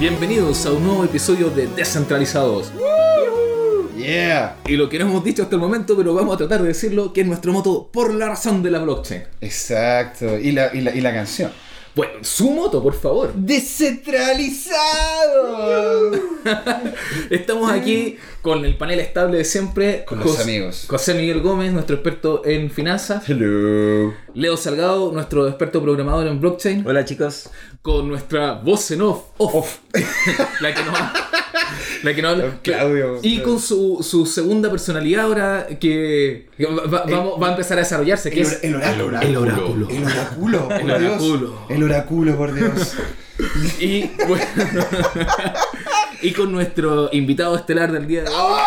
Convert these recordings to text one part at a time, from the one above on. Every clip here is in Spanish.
Bienvenidos a un nuevo episodio de Descentralizados. Yeah. Y lo que no hemos dicho hasta el momento, pero vamos a tratar de decirlo, que es nuestro moto por la razón de la blockchain. Exacto. Y la, y la, y la canción. Bueno, su moto, por favor. Descentralizado. Estamos aquí con el panel estable de siempre. Con los Jos- amigos. José Miguel Gómez, nuestro experto en finanzas. Hello. Leo Salgado, nuestro experto programador en blockchain. Hola chicos. Con nuestra voz en off. Off. la que no La que no habla. Claudio. Y con su, su segunda personalidad ahora que, va, va- vamos- va a empezar a desarrollarse, que El, es el oráculo. el oráculo. El oráculo. por El Dios. oráculo. El oráculo, por Dios. Y bueno, y con nuestro invitado estelar del día de hoy.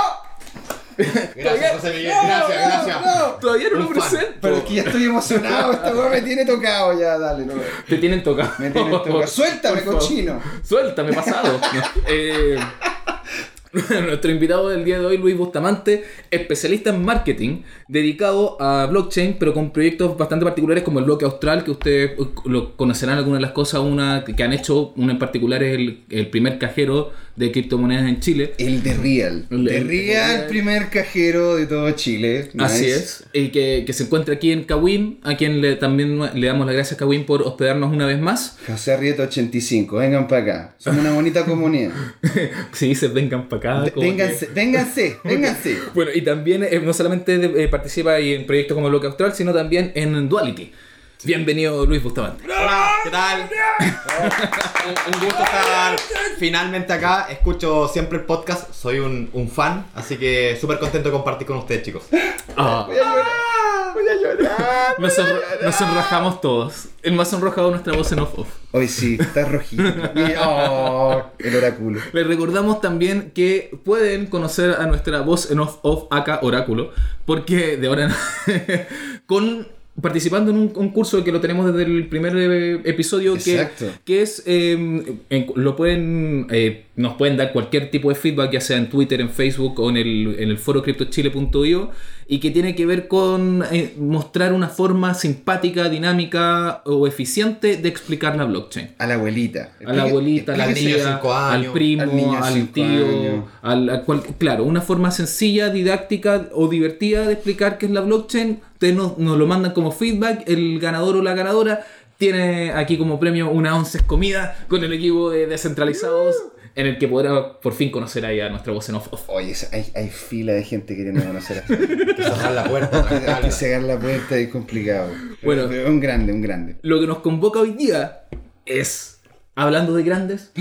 Gracias, José Miguel. Gracias, gracias. Todavía no lo presento. Pero es que ya estoy emocionado. Esta weá me tiene tocado ya. Dale, no. Te tienen tocado. Me tiene tocado. Suéltame, Por favor. cochino. Suéltame, pasado. Eh, nuestro invitado del día de hoy, Luis Bustamante, especialista en marketing, dedicado a blockchain, pero con proyectos bastante particulares como el bloque austral, que ustedes eh, lo conocerán algunas de las cosas, una que han hecho, una en particular es el, el primer cajero de criptomonedas en Chile. El de Real. El- de Real, el- primer cajero de todo Chile. Así es, y que, que se encuentra aquí en Kawin, a quien le, también le damos las gracias a Kawin por hospedarnos una vez más. José Arrieta 85, vengan para acá. Somos una bonita comunidad. si dices vengan para acá. como que- Vénganse, vénganse, vénganse. Bueno, y también eh, no solamente de- eh, participa ahí en proyectos como Bloque Austral, sino también en Duality. Bienvenido Luis Bustamante. Hola, ¿qué tal? un, un gusto estar finalmente acá. Escucho siempre el podcast. Soy un, un fan, así que súper contento de compartir con ustedes, chicos. Ah, Voy a llorar, voy a llorar. nos, sonro- nos sonrojamos todos. El más sonrojado nuestra voz en off-off. Hoy sí, está rojito. Y- oh, el oráculo. Les recordamos también que pueden conocer a nuestra voz en off-off, acá Oráculo, porque de ahora en- con participando en un concurso que lo tenemos desde el primer eh, episodio que, que es eh, en- lo pueden eh, nos pueden dar cualquier tipo de feedback ya sea en Twitter, en Facebook o en el, en el foro criptochile.io y que tiene que ver con eh, mostrar una forma simpática, dinámica o eficiente de explicar la blockchain A la abuelita. a la abuelita, a la tía, cinco al años, primo, al tío, años. al, al cual- claro, una forma sencilla, didáctica o divertida de explicar qué es la blockchain. Ustedes nos, nos lo mandan como feedback, el ganador o la ganadora tiene aquí como premio una once comida con el equipo de descentralizados en el que podrá por fin conocer ahí a nuestra voz en off. off. Oye, hay, hay fila de gente queriendo conocer a Que cerrar la puerta. Hay que cerrar la puerta es complicado. Bueno. Pero un grande, un grande. Lo que nos convoca hoy día es, hablando de grandes,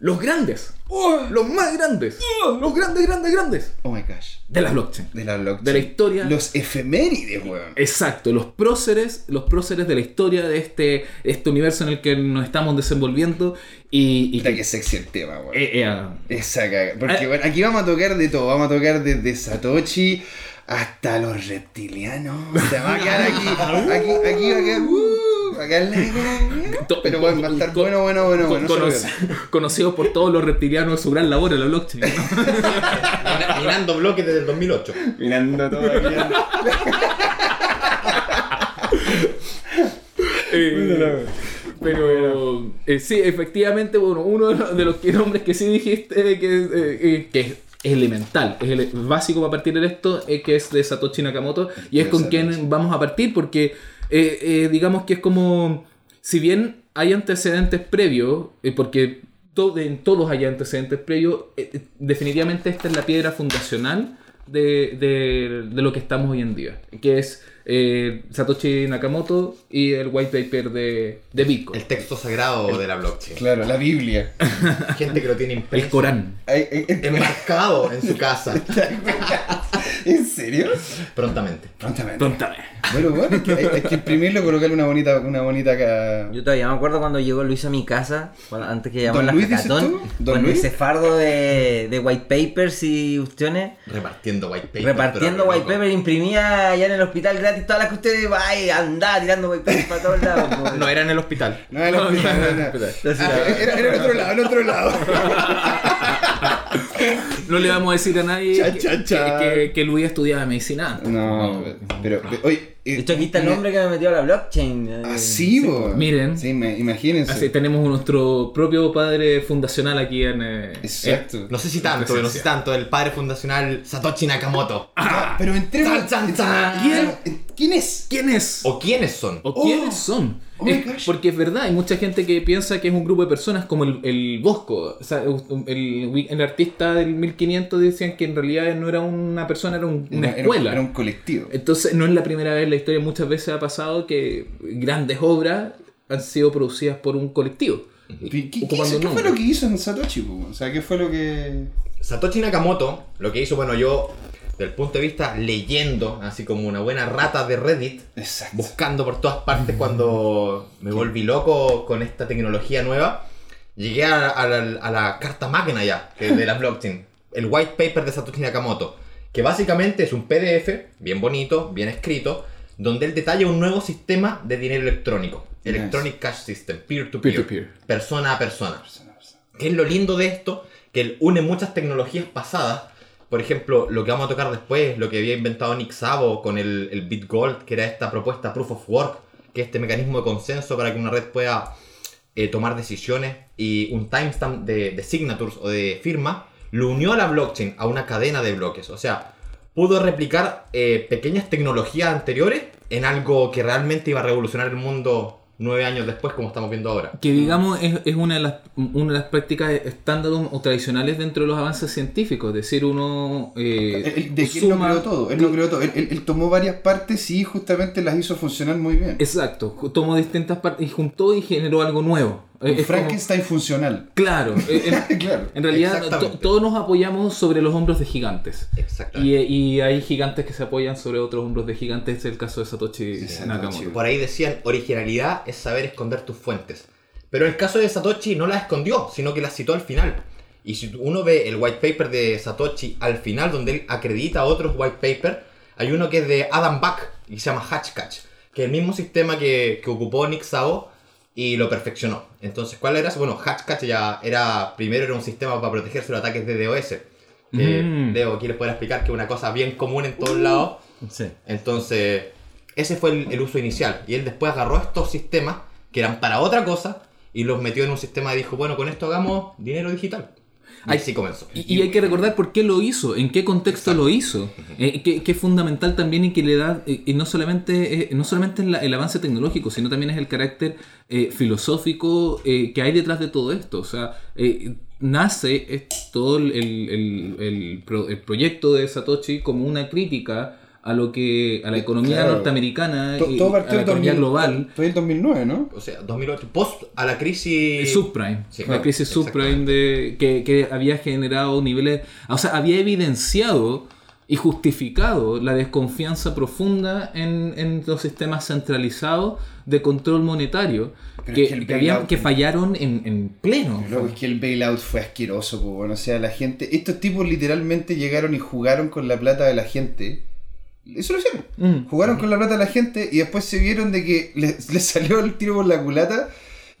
los grandes, los más grandes, los grandes, grandes, grandes Oh my gosh. de la blockchain. De la blockchain. De la historia. Los efemérides, weón. Exacto, los próceres, los próceres de la historia de este, este universo en el que nos estamos desenvolviendo y, y que sexy el tema, weón. eh, eh, ah, Esa caga. Porque Ah. bueno, aquí vamos a tocar de todo. Vamos a tocar desde Satoshi hasta los reptilianos. Se va a quedar aquí. Aquí, aquí va a quedar. Uh, va a quedar la- Pero bueno, va a estar bueno, bueno, bueno, bueno. no se lo conoc- pierdan. conocidos por todos los reptilianos de su gran labor en la blockchain. ¿no? Minando bloques desde el 2008. Mirando todo aquí. Eh, pero eh, sí, efectivamente, bueno, uno de los, de los que- nombres que sí dijiste que, eh, eh, que es elemental, es ele- básico para partir de esto, es que es de Satoshi Nakamoto y es con quien vamos a partir porque eh, eh, digamos que es como, si bien hay antecedentes previos, eh, porque to- en todos hay antecedentes previos, eh, eh, definitivamente esta es la piedra fundacional de, de- de lo que estamos hoy en día, que es eh, Satoshi Nakamoto y el white paper de, de Bitcoin, El texto sagrado de la blockchain. Claro, la Biblia. Gente que lo tiene el impreso. Corán. Ay, ay, ay, Enmarcado en su casa. ¿En serio? Prontamente. Prontamente. Tóntame. Bueno, bueno, hay que, hay- hay que imprimirlo, colocarle una bonita, una bonita acá. Yo todavía me acuerdo cuando llegó Luis a mi casa, cuando- antes que llamara ¿Don la? ¿Don con Luis? ese fardo de, de white papers y cuestiones. Repartiendo white paper. Repartiendo white loco. paper, imprimía allá en el hospital gratis todas las que ustedes ay, andaba tirando white papers para todos lados. No era en el hospital. No, no, no, no, no. Entonces, Ah, era, era el otro lado, el otro lado. No le vamos a decir a nadie Cha, que, cha, cha. que- que- que Luis estudiaba medicina. antes. No, pero, pero, oye. Eh, De hecho, aquí está el nombre que me metió a la blockchain. eh, Así, bo. Miren. Sí, me- imagínense. Así tenemos nuestro propio padre fundacional aquí en. eh, Exacto. No sé si tanto, pero no sé si tanto. El padre fundacional Satoshi Nakamoto. Ah, pero entremos. Chan, chan, chan. ¿Quién? ¿Quién es? ¿Quién es? ¿O quiénes son? ¿O Oh. quiénes son? Oh Es- gosh. porque es verdad, hay mucha gente que piensa que es un grupo de personas como el, el Bosco. O sea, el, el artista del 1500 decían que en realidad no era una persona, era un- una Era- era- escuela. Era un colectivo. Entonces, no es la primera vez en la historia, muchas veces ha pasado que grandes obras han sido producidas por un colectivo. ¿Qué, qué- fue lo que hizo en Satoshi? O sea, ¿qué fue lo que...? Satoshi Nakamoto, lo que hizo, bueno, yo, del punto de vista leyendo, así como una buena rata de Reddit, Exacto. buscando por todas partes cuando me volví loco con esta tecnología nueva, llegué a, a la, a la carta magna ya, que es de la blockchain, el white paper de Satoshi Nakamoto, que básicamente es un PDF, bien bonito, bien escrito, donde él detalla un nuevo sistema de dinero electrónico, Nice. Electronic Cash System, peer-to-peer, Peer-to-peer. persona a persona. ¿Qué es lo lindo de esto? Que él une muchas tecnologías pasadas. Por ejemplo, lo que vamos a tocar después, lo que había inventado Nick Szabo con el, el BitGold, que era esta propuesta Proof of Work, que es este mecanismo de consenso para que una red pueda eh, tomar decisiones y un timestamp de, de signatures o de firma, lo unió a la blockchain, a una cadena de bloques. O sea, pudo replicar eh, pequeñas tecnologías anteriores en algo que realmente iba a revolucionar el mundo nueve años después, como estamos viendo ahora. Que digamos es, es una, de las, una de las prácticas estándar o tradicionales dentro de los avances científicos. Es decir, uno eh, Él- él- de que él no suma- creó todo, él no creó todo. Él, él- él tomó varias partes y justamente las hizo funcionar muy bien. Exacto, tomó distintas partes y juntó y generó algo nuevo. Un Es- es como- Frankenstein funcional. claro, eh, en, claro. en realidad to- todos nos apoyamos sobre los hombros de gigantes. Exactamente. Y, y hay gigantes que se apoyan sobre otros hombros de gigantes, es el caso de Satoshi. Nakamoto. Por ahí decían, originalidad es saber esconder tus fuentes. Pero el caso de Satoshi no las escondió, sino que las citó al final. Y si uno ve el white paper de Satoshi al final, donde él acredita otros white paper, hay uno que es de Adam Back y se llama Hatchcatch, que es el mismo sistema que, que ocupó Nick Szabo y lo perfeccionó. Entonces, ¿cuál era? Bueno, Hatchcatch ya era, primero era un sistema para protegerse de los ataques de DOS. Que Mm. Leo aquí les puede explicar que es una cosa bien común en todos lados. Sí. Entonces, ese fue el, el uso inicial. Y él después agarró estos sistemas que eran para otra cosa y los metió en un sistema y dijo, bueno, con esto hagamos dinero digital. Y Ay, así comenzó. Y, y hay que recordar por qué lo hizo, en qué contexto lo hizo, eh, que, que es fundamental también y que le da, eh, y no solamente, eh, no solamente en la- el avance tecnológico, sino también es el carácter eh, filosófico que hay detrás de todo esto. O sea, nace todo el, el- el- el pro- el proyecto de Satoshi como una crítica a lo que a la economía Claro. norteamericana To- Todo a partió la en economía 2000 global. Fue en 2009, ¿no? O sea, 2008, post a la crisis... El subprime, Sí, la crisis subprime de, que, que había generado niveles, o sea, había evidenciado y justificado la desconfianza profunda en, en los sistemas centralizados de control monetario Pero que, es que el que habían- bailout- que fallaron en, en pleno. Loco, es que el bailout fue asqueroso, po, bueno. O sea, la gente. Estos tipos literalmente llegaron y jugaron con la plata de la gente. Eso lo hicieron. Mm. Jugaron con la plata de la gente y después se vieron de que les, les salió el tiro por la culata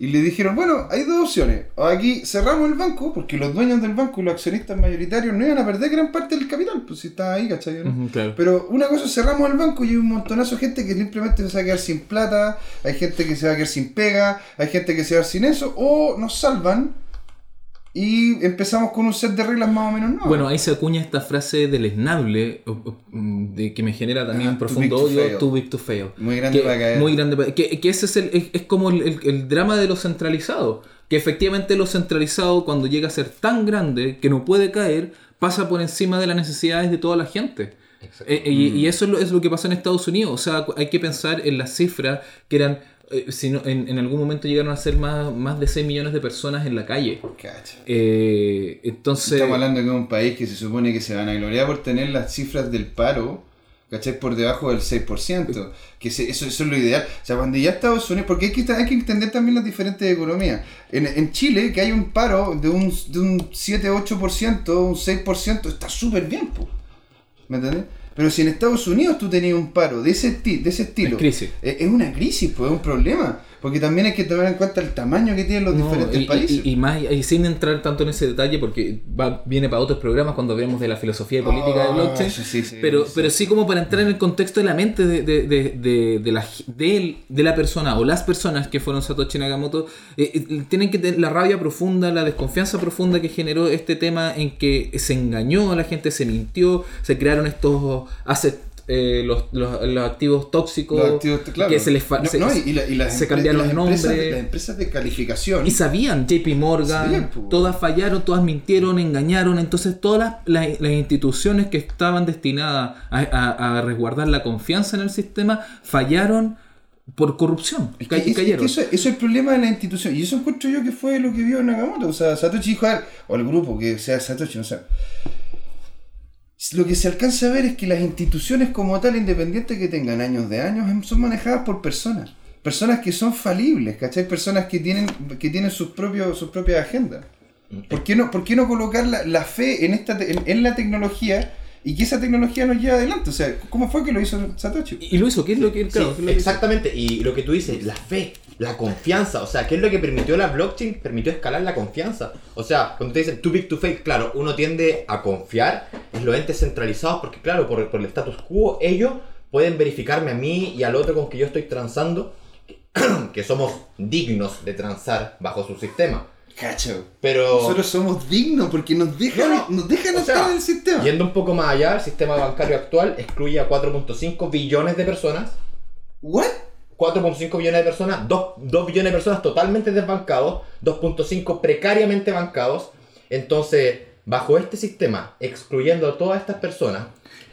y le dijeron, bueno, hay dos opciones. O aquí cerramos el banco, porque los dueños del banco y los accionistas mayoritarios no iban a perder gran parte del capital, pues si estaba ahí, ¿cachai? no? Ujú, claro. Pero una cosa cerramos el banco y hay un montonazo de gente que simplemente se va a quedar sin plata, hay gente que se va a quedar sin pega, hay gente que se va a quedar sin eso, o nos salvan y empezamos con un set de reglas más o menos nuevas. Bueno, ahí se acuña esta frase deleznable mm, de que me genera también Ajá, un too profundo big to odio, too big to fail. Muy grande Que- para caer. Muy grande para- que, que ese es, el, es, es como el, el- el drama de lo centralizado. Que efectivamente lo centralizado, cuando llega a ser tan grande que no puede caer, pasa por encima de las necesidades de toda la gente. Eh, y, y eso es lo, es lo que pasa en Estados Unidos. O sea, hay que pensar en las cifras que eran, eh, si no- en, en algún momento llegaron a ser más, más de 6 millones de personas en la calle. Eh, entonces... Estamos hablando de un país que se supone que se van a gloriar por tener las cifras del paro, ¿cachai? Por debajo del 6%. Que se- eso, eso es lo ideal. O sea, cuando ya Estados Unidos, porque hay que, hay que entender también las diferentes economías. En, en Chile, que hay un paro de un, de un 7-8%, un 6%, está súper bien, po. ¿me entiendes? Pero si en Estados Unidos tú tenías un paro de ese, de ese estilo, Es crisis. eh, es una crisis, pues es un problema. porque también hay que tomar en cuenta el tamaño que tienen los No, diferentes y, países. y- y más, y sin entrar tanto en ese detalle, porque va, viene para otros programas cuando hablemos de la filosofía y política de Ah, blockchain. sí, sí, pero, sí. pero sí como para entrar en el contexto de la mente de, de, de, de, de la, de la persona o las personas que fueron Satoshi Nakamoto, eh, eh, tienen que tener la rabia profunda, la desconfianza profunda que generó este tema en que se engañó a la gente, se mintió, se crearon estos assets, eh, los, los, los activos tóxicos, Los activos, claro. que se les No, se- no, y, y la- y las se empre- cambiaron los nombres. Las empresas de calificación. Y sabían, JP Morgan, Sabían, pues. todas fallaron, todas mintieron, engañaron. Entonces todas las, las- las instituciones que estaban destinadas a, a- a resguardar la confianza en el sistema fallaron por corrupción. Es que, cayeron. que eso, eso es el problema de la institución. Y eso encuentro yo que fue lo que vio Nakamoto. O sea, Satoshi dijo, a ver, o el grupo que sea Satoshi, no sé. Lo que se alcanza a ver es que las instituciones como tal, independientes que tengan años de años, em, son manejadas por personas. Personas que son falibles, ¿cachai? Personas que tienen, que tienen sus, propios, sus propias agendas. ¿Por qué no, por qué no colocar la, la fe en, esta, te- en, en la tecnología y que esa tecnología nos lleve adelante? O sea, ¿cómo fue que lo hizo Satoshi? Y lo hizo, ¿qué es lo que, Sí, claro, ¿qué es lo que- exactamente. Y lo que tú dices, la fe, la confianza. O sea, ¿qué es lo que permitió la blockchain? Permitió escalar la confianza. O sea, cuando te dicen too big to fail, claro, uno tiende a confiar en los entes centralizados porque, claro, por, por el status quo, ellos pueden verificarme a mí y al otro con que yo estoy transando que somos dignos de transar bajo su sistema. Cacho. Pero Nosotros somos dignos porque nos dejan, No, no. nos dejan estar sea, en el sistema. yendo un poco más allá, el sistema bancario actual excluye a 4.5 billones de personas ¿What? 4.5 billones de personas, 2, 2 billones de personas totalmente desbancados, 2.5 precariamente bancados. Entonces, bajo este sistema, excluyendo a todas estas personas,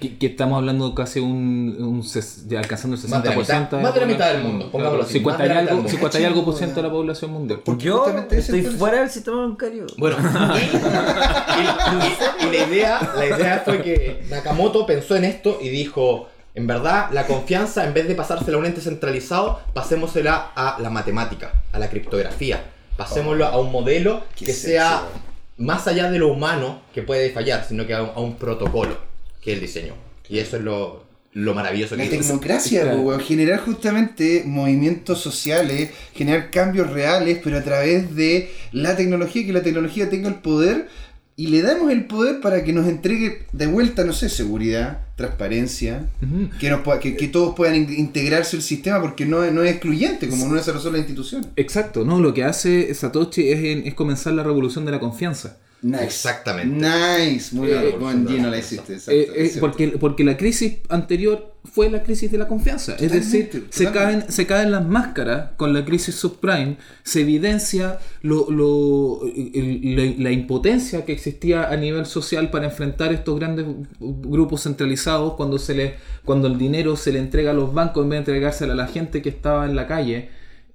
que, que estamos hablando casi un, un ses- ya alcanzando el 60%. Más de la mitad- más de la mitad del mundo, pongámoslo así, 50 más de y algo, del mundo. 50 y algo por ciento de la población mundial. Porque Yo estoy fuera del sistema bancario. Bueno, y, y- y- y la, idea, la idea fue que Nakamoto pensó en esto y dijo, en verdad, la confianza, en vez de pasársela a un ente centralizado, pasémosela a la matemática, a la criptografía. Pasémoslo a un modelo que sea más allá de lo humano que puede fallar, sino que a un, a un protocolo que él diseñó. Y eso es lo, lo maravilloso La que hizo. tecnocracia, weón, generar justamente movimientos sociales, generar cambios reales, pero a través de la tecnología, que la tecnología tenga el poder y le damos el poder para que nos entregue de vuelta, no sé, seguridad, transparencia, que, nos pueda- que, que todos puedan in- integrarse al sistema porque no, es- no es excluyente, como no es solo la institución. Exacto, no, lo que hace Satoshi es, en- es comenzar la revolución de la confianza. Nice. Exactamente. Nice, muy Eh, bien, buen Gino la hiciste. exacto, Eh, eh, porque, porque la crisis anterior fue la crisis de la confianza. es Totalmente, decir, se caen, se caen las máscaras con la crisis subprime, se evidencia lo, lo- el- la, la impotencia que existía a nivel social para enfrentar estos grandes grupos centralizados cuando, se le, cuando el dinero se le entrega a los bancos en vez de entregárselo a la gente que estaba en la calle.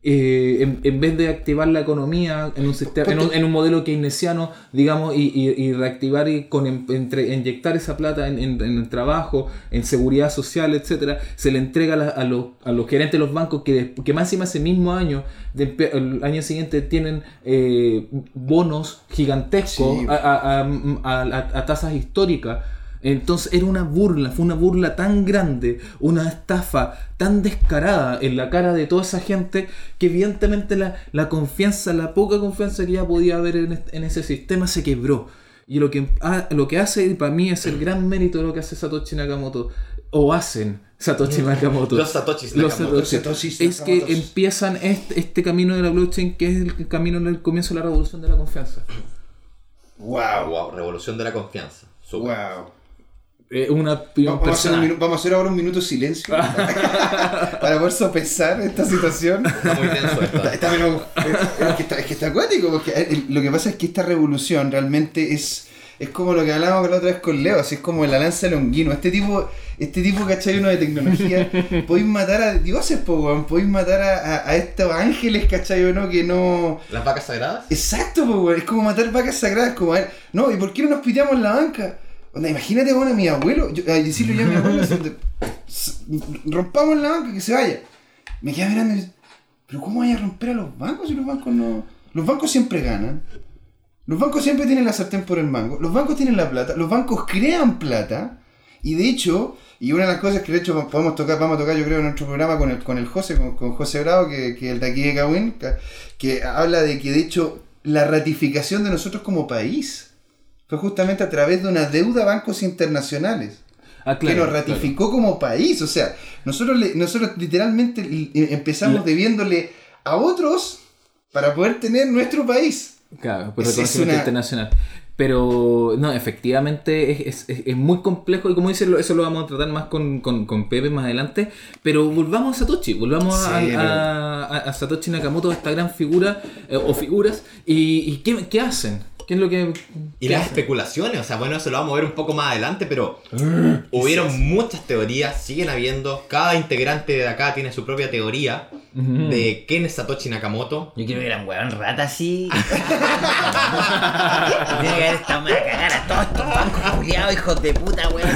Eh, en, en vez de activar la economía en un sistema en un, en un modelo keynesiano digamos y, y- y reactivar y con em- entre, inyectar esa plata en, en- el trabajo en seguridad social etcétera se le entrega a, la- a los, a los gerentes de los bancos que, que más encima ese mismo año pe- el año siguiente tienen eh, bonos gigantescos Sí. a- a- a tasas históricas entonces era una burla, fue una burla tan grande, una estafa tan descarada en la cara de toda esa gente que evidentemente la, la confianza, la poca confianza que ya podía haber en, en ese sistema se quebró. Y lo que, lo que hace para mí es el gran mérito de lo que hace Satoshi Nakamoto, o hacen Satoshi Nakamoto. Los Satoshis Los Nakamoto. Satoshi. Satoshis Es que empiezan este, este camino de la blockchain que es el camino en el comienzo de la revolución de la confianza. Wow, Wow, revolución de la confianza. Wow. Eh, una opinión Vamos a, hacer personal. vamos a hacer ahora un minuto de silencio para poder sopesar esta situación. Está muy denso esto. Está, está- pero- es, que está, es que está acuático, porque eh, lo que pasa es que esta revolución realmente es, es como lo que hablábamos la otra vez con Leo, así es como la lanza de Longuino. Este tipo, este tipo, ¿cachai? Uno de tecnología, podéis matar a dioses, po, podéis matar a, a- a estos ángeles, ¿cachai? O no, que no... ¿Las vacas sagradas? Exacto, po, weón, es como matar vacas sagradas, como a ver, no, ¿y por qué no nos piteamos en la banca? Onda, imagínate, bueno, a mi abuelo, yo, a decirle yo a mi abuelo, rompamos la banca, que se vaya. Me queda mirando y dice, pero ¿cómo vaya a romper a los bancos si los bancos no... Los bancos siempre ganan. Los bancos siempre tienen la sartén por el mango. Los bancos tienen la plata. Los bancos crean plata. Y de hecho, y una de las cosas que de hecho podemos tocar, vamos a tocar yo creo en nuestro programa con el, con el José, con, José Bravo, que, que el de aquí de Cawin, que habla de que de hecho la ratificación de nosotros como país fue justamente a través de una deuda a bancos internacionales Ah, que nos ratificó como país. O sea, nosotros, le- nosotros literalmente li- empezamos La- debiéndole a otros para poder tener nuestro país. Claro, por reconocimiento una- internacional. Pero no, efectivamente es, es- es muy complejo y como dice, lo- eso lo vamos a tratar más con, con, con Pepe más adelante. Pero volvamos a Satoshi, volvamos Sí, a- a- a Satoshi Nakamoto, esta gran figura eh, o figuras. ¿Y, y qué, qué hacen? ¿Qué es lo que... Y las especulaciones, o sea, bueno, eso lo vamos a ver un poco más adelante, pero hubieron muchas teorías, siguen habiendo. Cada integrante de acá tiene su propia teoría Ujú. de quién es Satoshi Nakamoto. Yo quiero que eran weón rata así. Tiene que haber estado más a cagar a todos estos bancos culiados, hijos de puta, weón.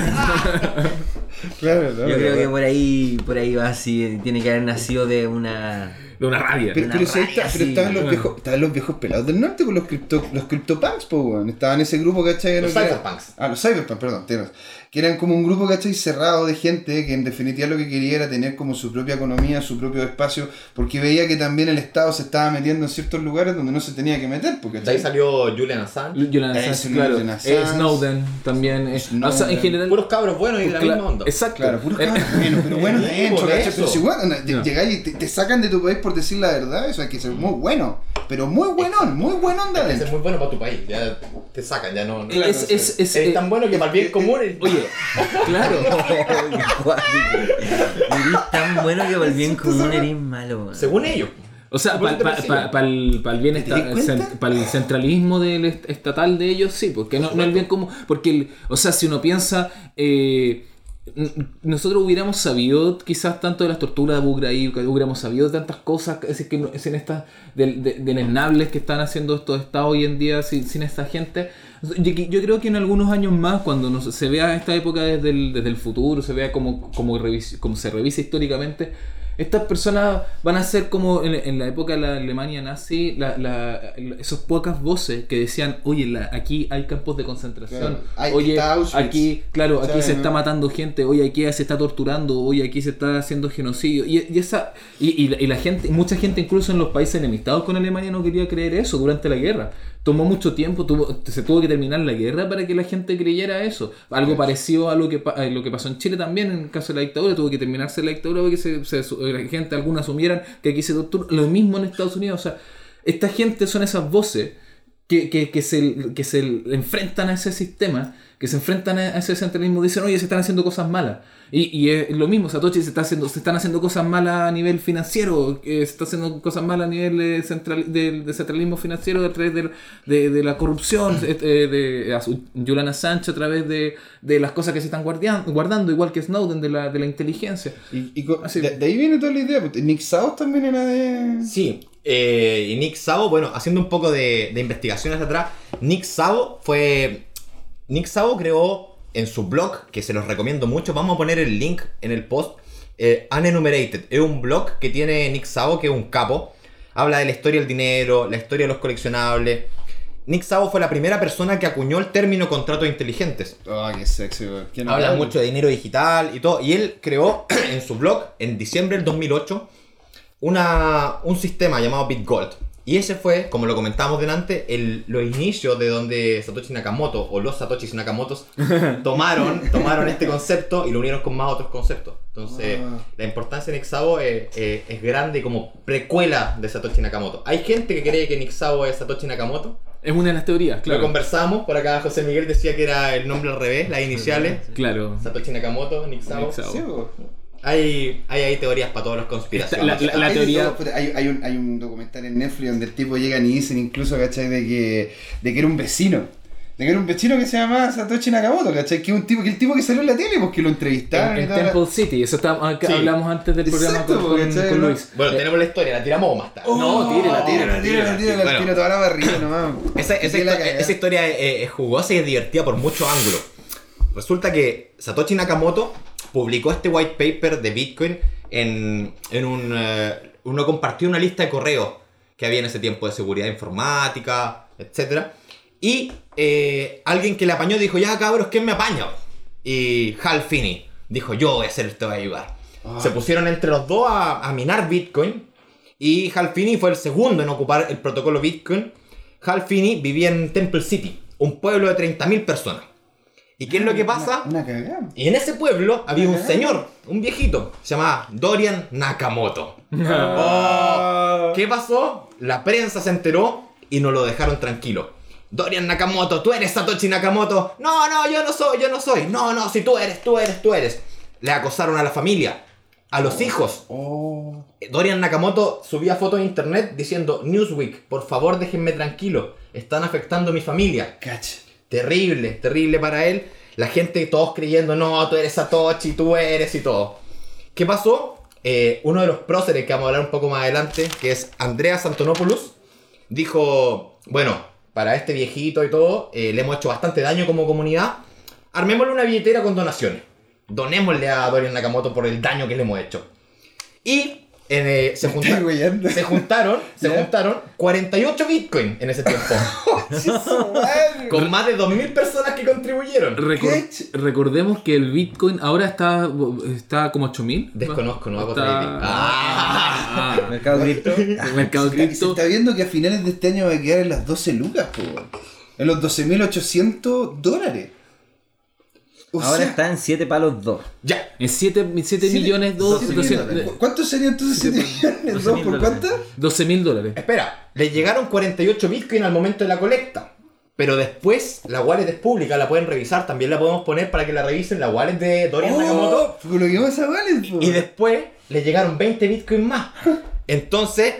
Claro, Yo creo que por ahí, por ahí va así. Tiene que haber nacido de una. De una rabia. Pero, pero, si está- pero estaban, los viejos, estaban los viejos pelados del norte con los cripto, los CryptoPunks, po, weón. Estaban ese grupo, ¿cachai? Los Cypherpunks. Ah, los Cyberpunk, perdón, tienes. Que eran como un grupo, ¿cachai? Cerrado de gente que en definitiva lo que quería era tener como su propia economía, su propio espacio, porque veía que también el Estado se estaba metiendo en ciertos lugares donde no se tenía que meter, porque De ahí salió Julian Assange. Julian Assange, claro. Julian Eh, Assange. Snowden también. eh, Snowden. O sea, en general... Puros cabros buenos y de la misma onda. Exacto. Claro, puro Eh, cabrón bueno, pero bueno Sí, dentro, ¿cachai? Pero si bueno, llegáis y te, te sacan de tu país por decir la verdad, eso hay que ser muy bueno. Pero muy buenón, muy bueno onda Ese es adentro. muy bueno para tu país, ya te sacan, ya no. no- Claro, es, es, es, Eres eh, tan bueno que para el bien común. eres- Oye, claro. Eres tan bueno que por el bien común eres malo, weón. Según ellos. O sea, para el persiguen. bienestar, ¿Te das cuenta? para el centralismo del est- estatal de ellos, sí, porque no, no el bien común. Porque, el- o sea, si uno piensa, eh, nosotros hubiéramos sabido quizás tanto de las torturas de que hubiéramos sabido de tantas cosas, es decir, que en estas del- de, deleznables que están haciendo estos estados hoy en día sin, sin esta gente. Yo, creo que en algunos años más, cuando nos- se vea esta época desde el, desde el futuro, se vea como, como, como se revisa históricamente, estas personas van a ser como en, en la época de la Alemania nazi, la, la- la- esas pocas voces que decían, oye, la- aquí hay campos de concentración, Claro. Oye, aquí, claro, aquí ¿Sabes, se no? está matando gente, oye, aquí se está torturando, oye, aquí se está haciendo genocidio. Y, y esa, y, y la, y la gente, mucha gente incluso en los países enemistados con Alemania no quería creer eso durante la guerra. Tomó mucho tiempo, tuvo- se tuvo que terminar la guerra para que la gente creyera eso. Algo parecido a lo que, a lo que pasó en Chile también en el caso de la dictadura, tuvo que terminarse la dictadura porque se, se- su- la gente, algunos asumieran que aquí se tortura. Lo mismo en Estados Unidos, o sea, esta gente son esas voces que, que, que se, que se enfrentan a ese sistema, que se enfrentan a ese centralismo, dicen, oye, se están haciendo cosas malas. Y, y es lo mismo, Satoshi se, está haciendo, se están haciendo cosas malas a nivel financiero, se está haciendo cosas malas a nivel de, central, de, de centralismo financiero a través de, de, de la corrupción, eh, de, a su- Julian Assange a través de, de las cosas que se están guardian- guardando, igual que Snowden, de la, de la inteligencia. Y, y co- Así. de, de ahí viene toda la idea. porque Nick Saus también era de. Sí, eh, y Nick Szabo, bueno, haciendo un poco de, de investigaciones atrás, Nick Szabo fue... Nick Szabo creó en su blog, que se los recomiendo mucho, vamos a poner el link en el post, eh, Unenumerated, es un blog que tiene Nick Szabo, que es un capo, habla de la historia del dinero, la historia de los coleccionables. Nick Szabo fue la primera persona que acuñó el término contratos inteligentes. Oh, qué sexy, weón. ¿Quién Habla habla? mucho de dinero digital y todo. Y él creó en su blog, en diciembre del 2008, una, un sistema llamado BitGold. Y ese fue, como lo comentábamos delante, el, los inicios de donde Satoshi Nakamoto o los Satoshi Nakamotos tomaron, tomaron este concepto y lo unieron con más otros conceptos. Entonces, Ah. la importancia de Nixabo es, es- es grande como precuela de Satoshi Nakamoto. Hay gente que cree que Nixabo es Satoshi Nakamoto. Es una de las teorías, Lo claro. conversamos, por acá José Miguel decía que era el nombre al revés, las iniciales. Claro. Satoshi Nakamoto, Nixabo. Nixabo. Sí, Hay, hay teorías para todas las conspiraciones. La- la- la teoría- hay, hay un, hay un documental en Netflix donde el tipo llegan y dicen incluso, ¿cachai? De que, de que era un vecino. De que era un vecino que se llamaba Satoshi Nakamoto, ¿cachai? Que, un tipo, que el tipo que salió en la tele, porque lo entrevistaron En, y en la- Temple City, eso está, ah, Sí. hablamos antes del programa Exacto, con, con- con ¿no? Luis. Bueno, Eh, tenemos la historia, la tiramos más tarde. No, tírala, tírala, tírala, tírala. tírala, Bueno. tira toda la barriga nomás. Esa, esa, la histo- esa historia es, es jugosa y es divertida por muchos ángulos. Resulta que Satoshi Nakamoto publicó este white paper de Bitcoin en, en un... eh, uno compartió una lista de correos que había en ese tiempo de seguridad informática, etc. Y eh, alguien que le apañó dijo, ya cabros, ¿quién me apaña? y Hal Finney dijo, yo voy a hacer esto, voy a ayudar. Ah. Se pusieron entre los dos a, a minar Bitcoin y Hal Finney fue el segundo en ocupar el protocolo Bitcoin. Hal Finney vivía en Temple City, un pueblo de 30.000 personas. ¿Y qué es lo que pasa? Una, una cagada. Y en ese pueblo había un señor, un viejito, se llamaba Dorian Nakamoto. Ah. ¿Qué pasó? La prensa se enteró y no lo dejaron tranquilo. Dorian Nakamoto, tú eres Satoshi Nakamoto. No, no, yo no soy, yo no soy. No, no, si tú eres, tú eres, tú eres. Le acosaron a la familia, a los hijos. Oh. Dorian Nakamoto subía fotos en internet diciendo, Newsweek, por favor déjenme tranquilo, están afectando a mi familia. Cacha. Terrible, terrible para él. La gente todos creyendo, no, tú eres Satoshi, tú eres y todo. ¿Qué pasó? Eh, uno de los próceres que vamos a hablar un poco más adelante, que es Andreas Antonopoulos, dijo, bueno, para este viejito y todo, eh, le hemos hecho bastante daño como comunidad, armémosle una billetera con donaciones. Donémosle a Dorian Nakamoto por el daño que le hemos hecho. Y eh, se, junta- se juntaron, se ¿Ya? juntaron 48 bitcoins en ese tiempo. Madre. con más de 2.000 personas que contribuyeron. Recor- ¿Qué? recordemos que el Bitcoin ahora está, está como 8000. Desconozco, no hago Está- trading. Ah. Ah, Mercado cripto. mercado Se está- se cripto. está viendo que a finales de este año va a quedar en las 12 lucas, po. En los 12.800 dólares. O Ahora sea, está en 7 palos 2. Ya. En 7 siete- millones, 12 12 millones. ¿Cuánto sería entonces 7 millones? ¿Dos 12.000 por cuánto? mil dólares. Espera, le llegaron 48 bitcoins al momento de la colecta. Pero después la wallet es pública, la pueden revisar. También la podemos poner para que la revisen, la wallet de Dorian Nakamoto. Oh, lo que vamos a valer, po. Y después le llegaron 20 bitcoins más. Entonces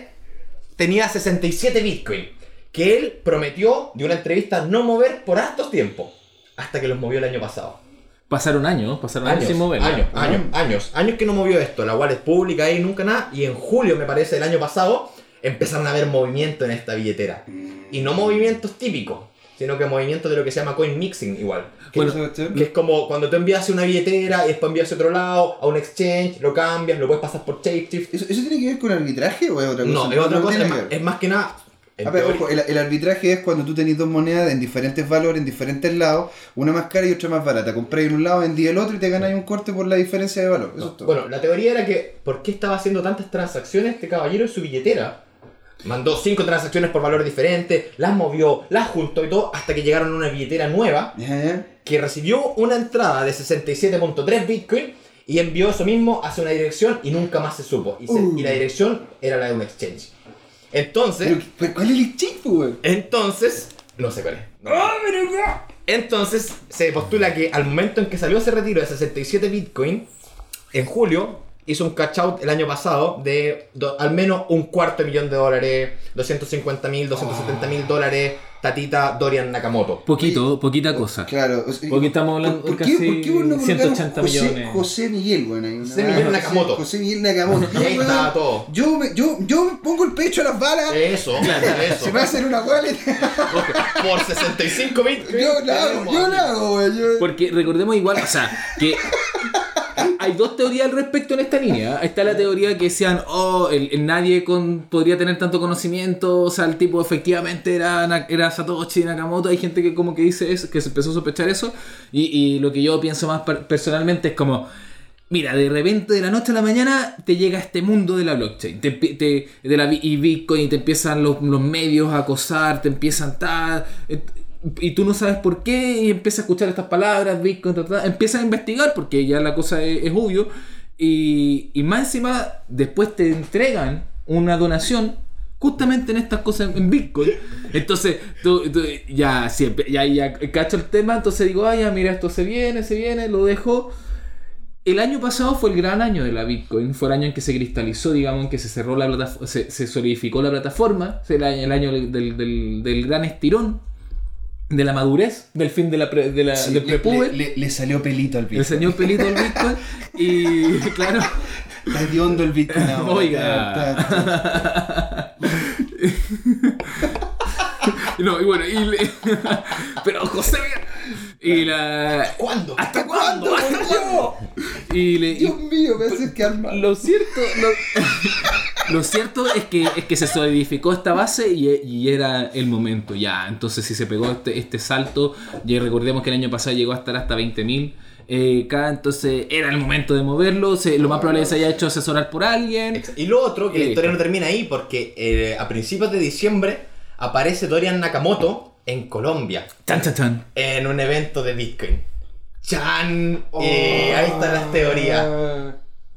tenía 67 bitcoins. Que él prometió de una entrevista no mover por hartos tiempos. Hasta que los movió el año pasado. Pasaron años, pasaron años, Años, sin mover. años, años, años, años que no movió esto. La wallet pública ahí nunca nada. Y en julio, me parece, del año pasado, empezaron a haber movimiento en esta billetera. Y no movimientos típicos, sino que movimientos de lo que se llama coin mixing igual. Que, Bueno, ¿Esa cuestión? que es como cuando tú envías una billetera y después envías a otro lado, a un exchange, lo cambias, lo puedes pasar por Shapeshift. ¿Eso, ¿Eso tiene que ver con arbitraje o es otra cosa? No, es otra cosa, es más, es más que nada. En A ver, ojo, el, el arbitraje es cuando tú tenés dos monedas en diferentes valores, en diferentes lados, una más cara y otra más barata. Compré en un lado, vendí el otro y te ganas un corte por la diferencia de valor. Eso es todo. Bueno, la teoría era que, ¿por qué estaba haciendo tantas transacciones este caballero en su billetera? Mandó cinco transacciones por valor diferente, las movió, las juntó y todo, hasta que llegaron a una billetera nueva que recibió una entrada de 67.3 Bitcoin y envió eso mismo hacia una dirección y nunca más se supo. Y, se- Uh. y la dirección era la de un exchange. Entonces, Pero, ¿Cuál es el po, weón? entonces, no sé cuál es. No. ¡Ah, pero ya! Entonces se postula que al momento en que salió ese retiro de 67 Bitcoin, en julio hizo un cash out el año pasado de do- al menos un cuarto de millón de dólares, 250 mil, 270 mil dólares, Tatita Dorian Nakamoto. Poquito, poquita cosa. Claro. o sea, Porque estamos hablando ¿por, por casi qué, por qué no colocaron 180 José, millones? José Miguel, bueno, ahí, una- José Miguel José- Nakamoto. José Miguel Nakamoto. Y ahí Yo, estaba weón, todo. Yo, me- yo, yo me pongo el pecho a las balas. Eso, eso. Se va a hacer una wallet. Por 65 Bitcoin. yo la hago, yo la hago, Porque recordemos igual, o sea, que hay dos teorías al respecto en esta línea. Está la teoría que decían, oh, el, nadie con, podría tener tanto conocimiento, o sea, el tipo efectivamente era, era Satoshi Nakamoto. Hay gente que como que dice eso, que se empezó a sospechar eso. Y, lo que yo pienso más per- personalmente es como... Mira, de repente de la noche a la mañana te llega este mundo de la blockchain, te, te- de la y Bitcoin y te empiezan los, los medios a acosar, te empiezan tal, y tú no sabes por qué y empiezas a escuchar estas palabras, Bitcoin, empiezas a investigar porque ya la cosa es, es obvio y, y más encima después te entregan una donación justamente en estas cosas en Bitcoin. Entonces, tú, ya, ya, ya cacho el tema, entonces digo, ah, ya, mira, esto se viene, se viene, lo dejo. El año pasado fue el gran año de la Bitcoin, fue el año en que se cristalizó, digamos, en que se cerró la plataforma, se, se solidificó la plataforma, el año, el año del, del- del gran estirón, de la madurez, del fin de la, pre- de la, Sí, del le, prepuber, le- le- le salió pelito al Bitcoin. señor pelito del Bitcoin, y claro, Está hediondo el Bitcoin ahora. Oiga. Está- está- no, y bueno, y le- pero José, y la... ¿Cuándo? ¿Hasta ¿Cuándo? ¿Hasta cuándo? Y le, y- Dios mío, me hace quedar mal. Lo cierto, lo, lo cierto es que, es que se solidificó esta base y, y era el momento ya. Entonces, si se pegó este, este salto, y recordemos que el año pasado llegó a estar hasta 20.000, eh, K, entonces era el momento de moverlo. se- lo más probable es que se haya hecho asesorar por alguien. Y lo otro, que la Y historia no termina ahí, porque eh, a principios de diciembre aparece Dorian Nakamoto en Colombia, Chan, chan, chan. en un evento de Bitcoin. ¡Chan! Y ahí están las teorías.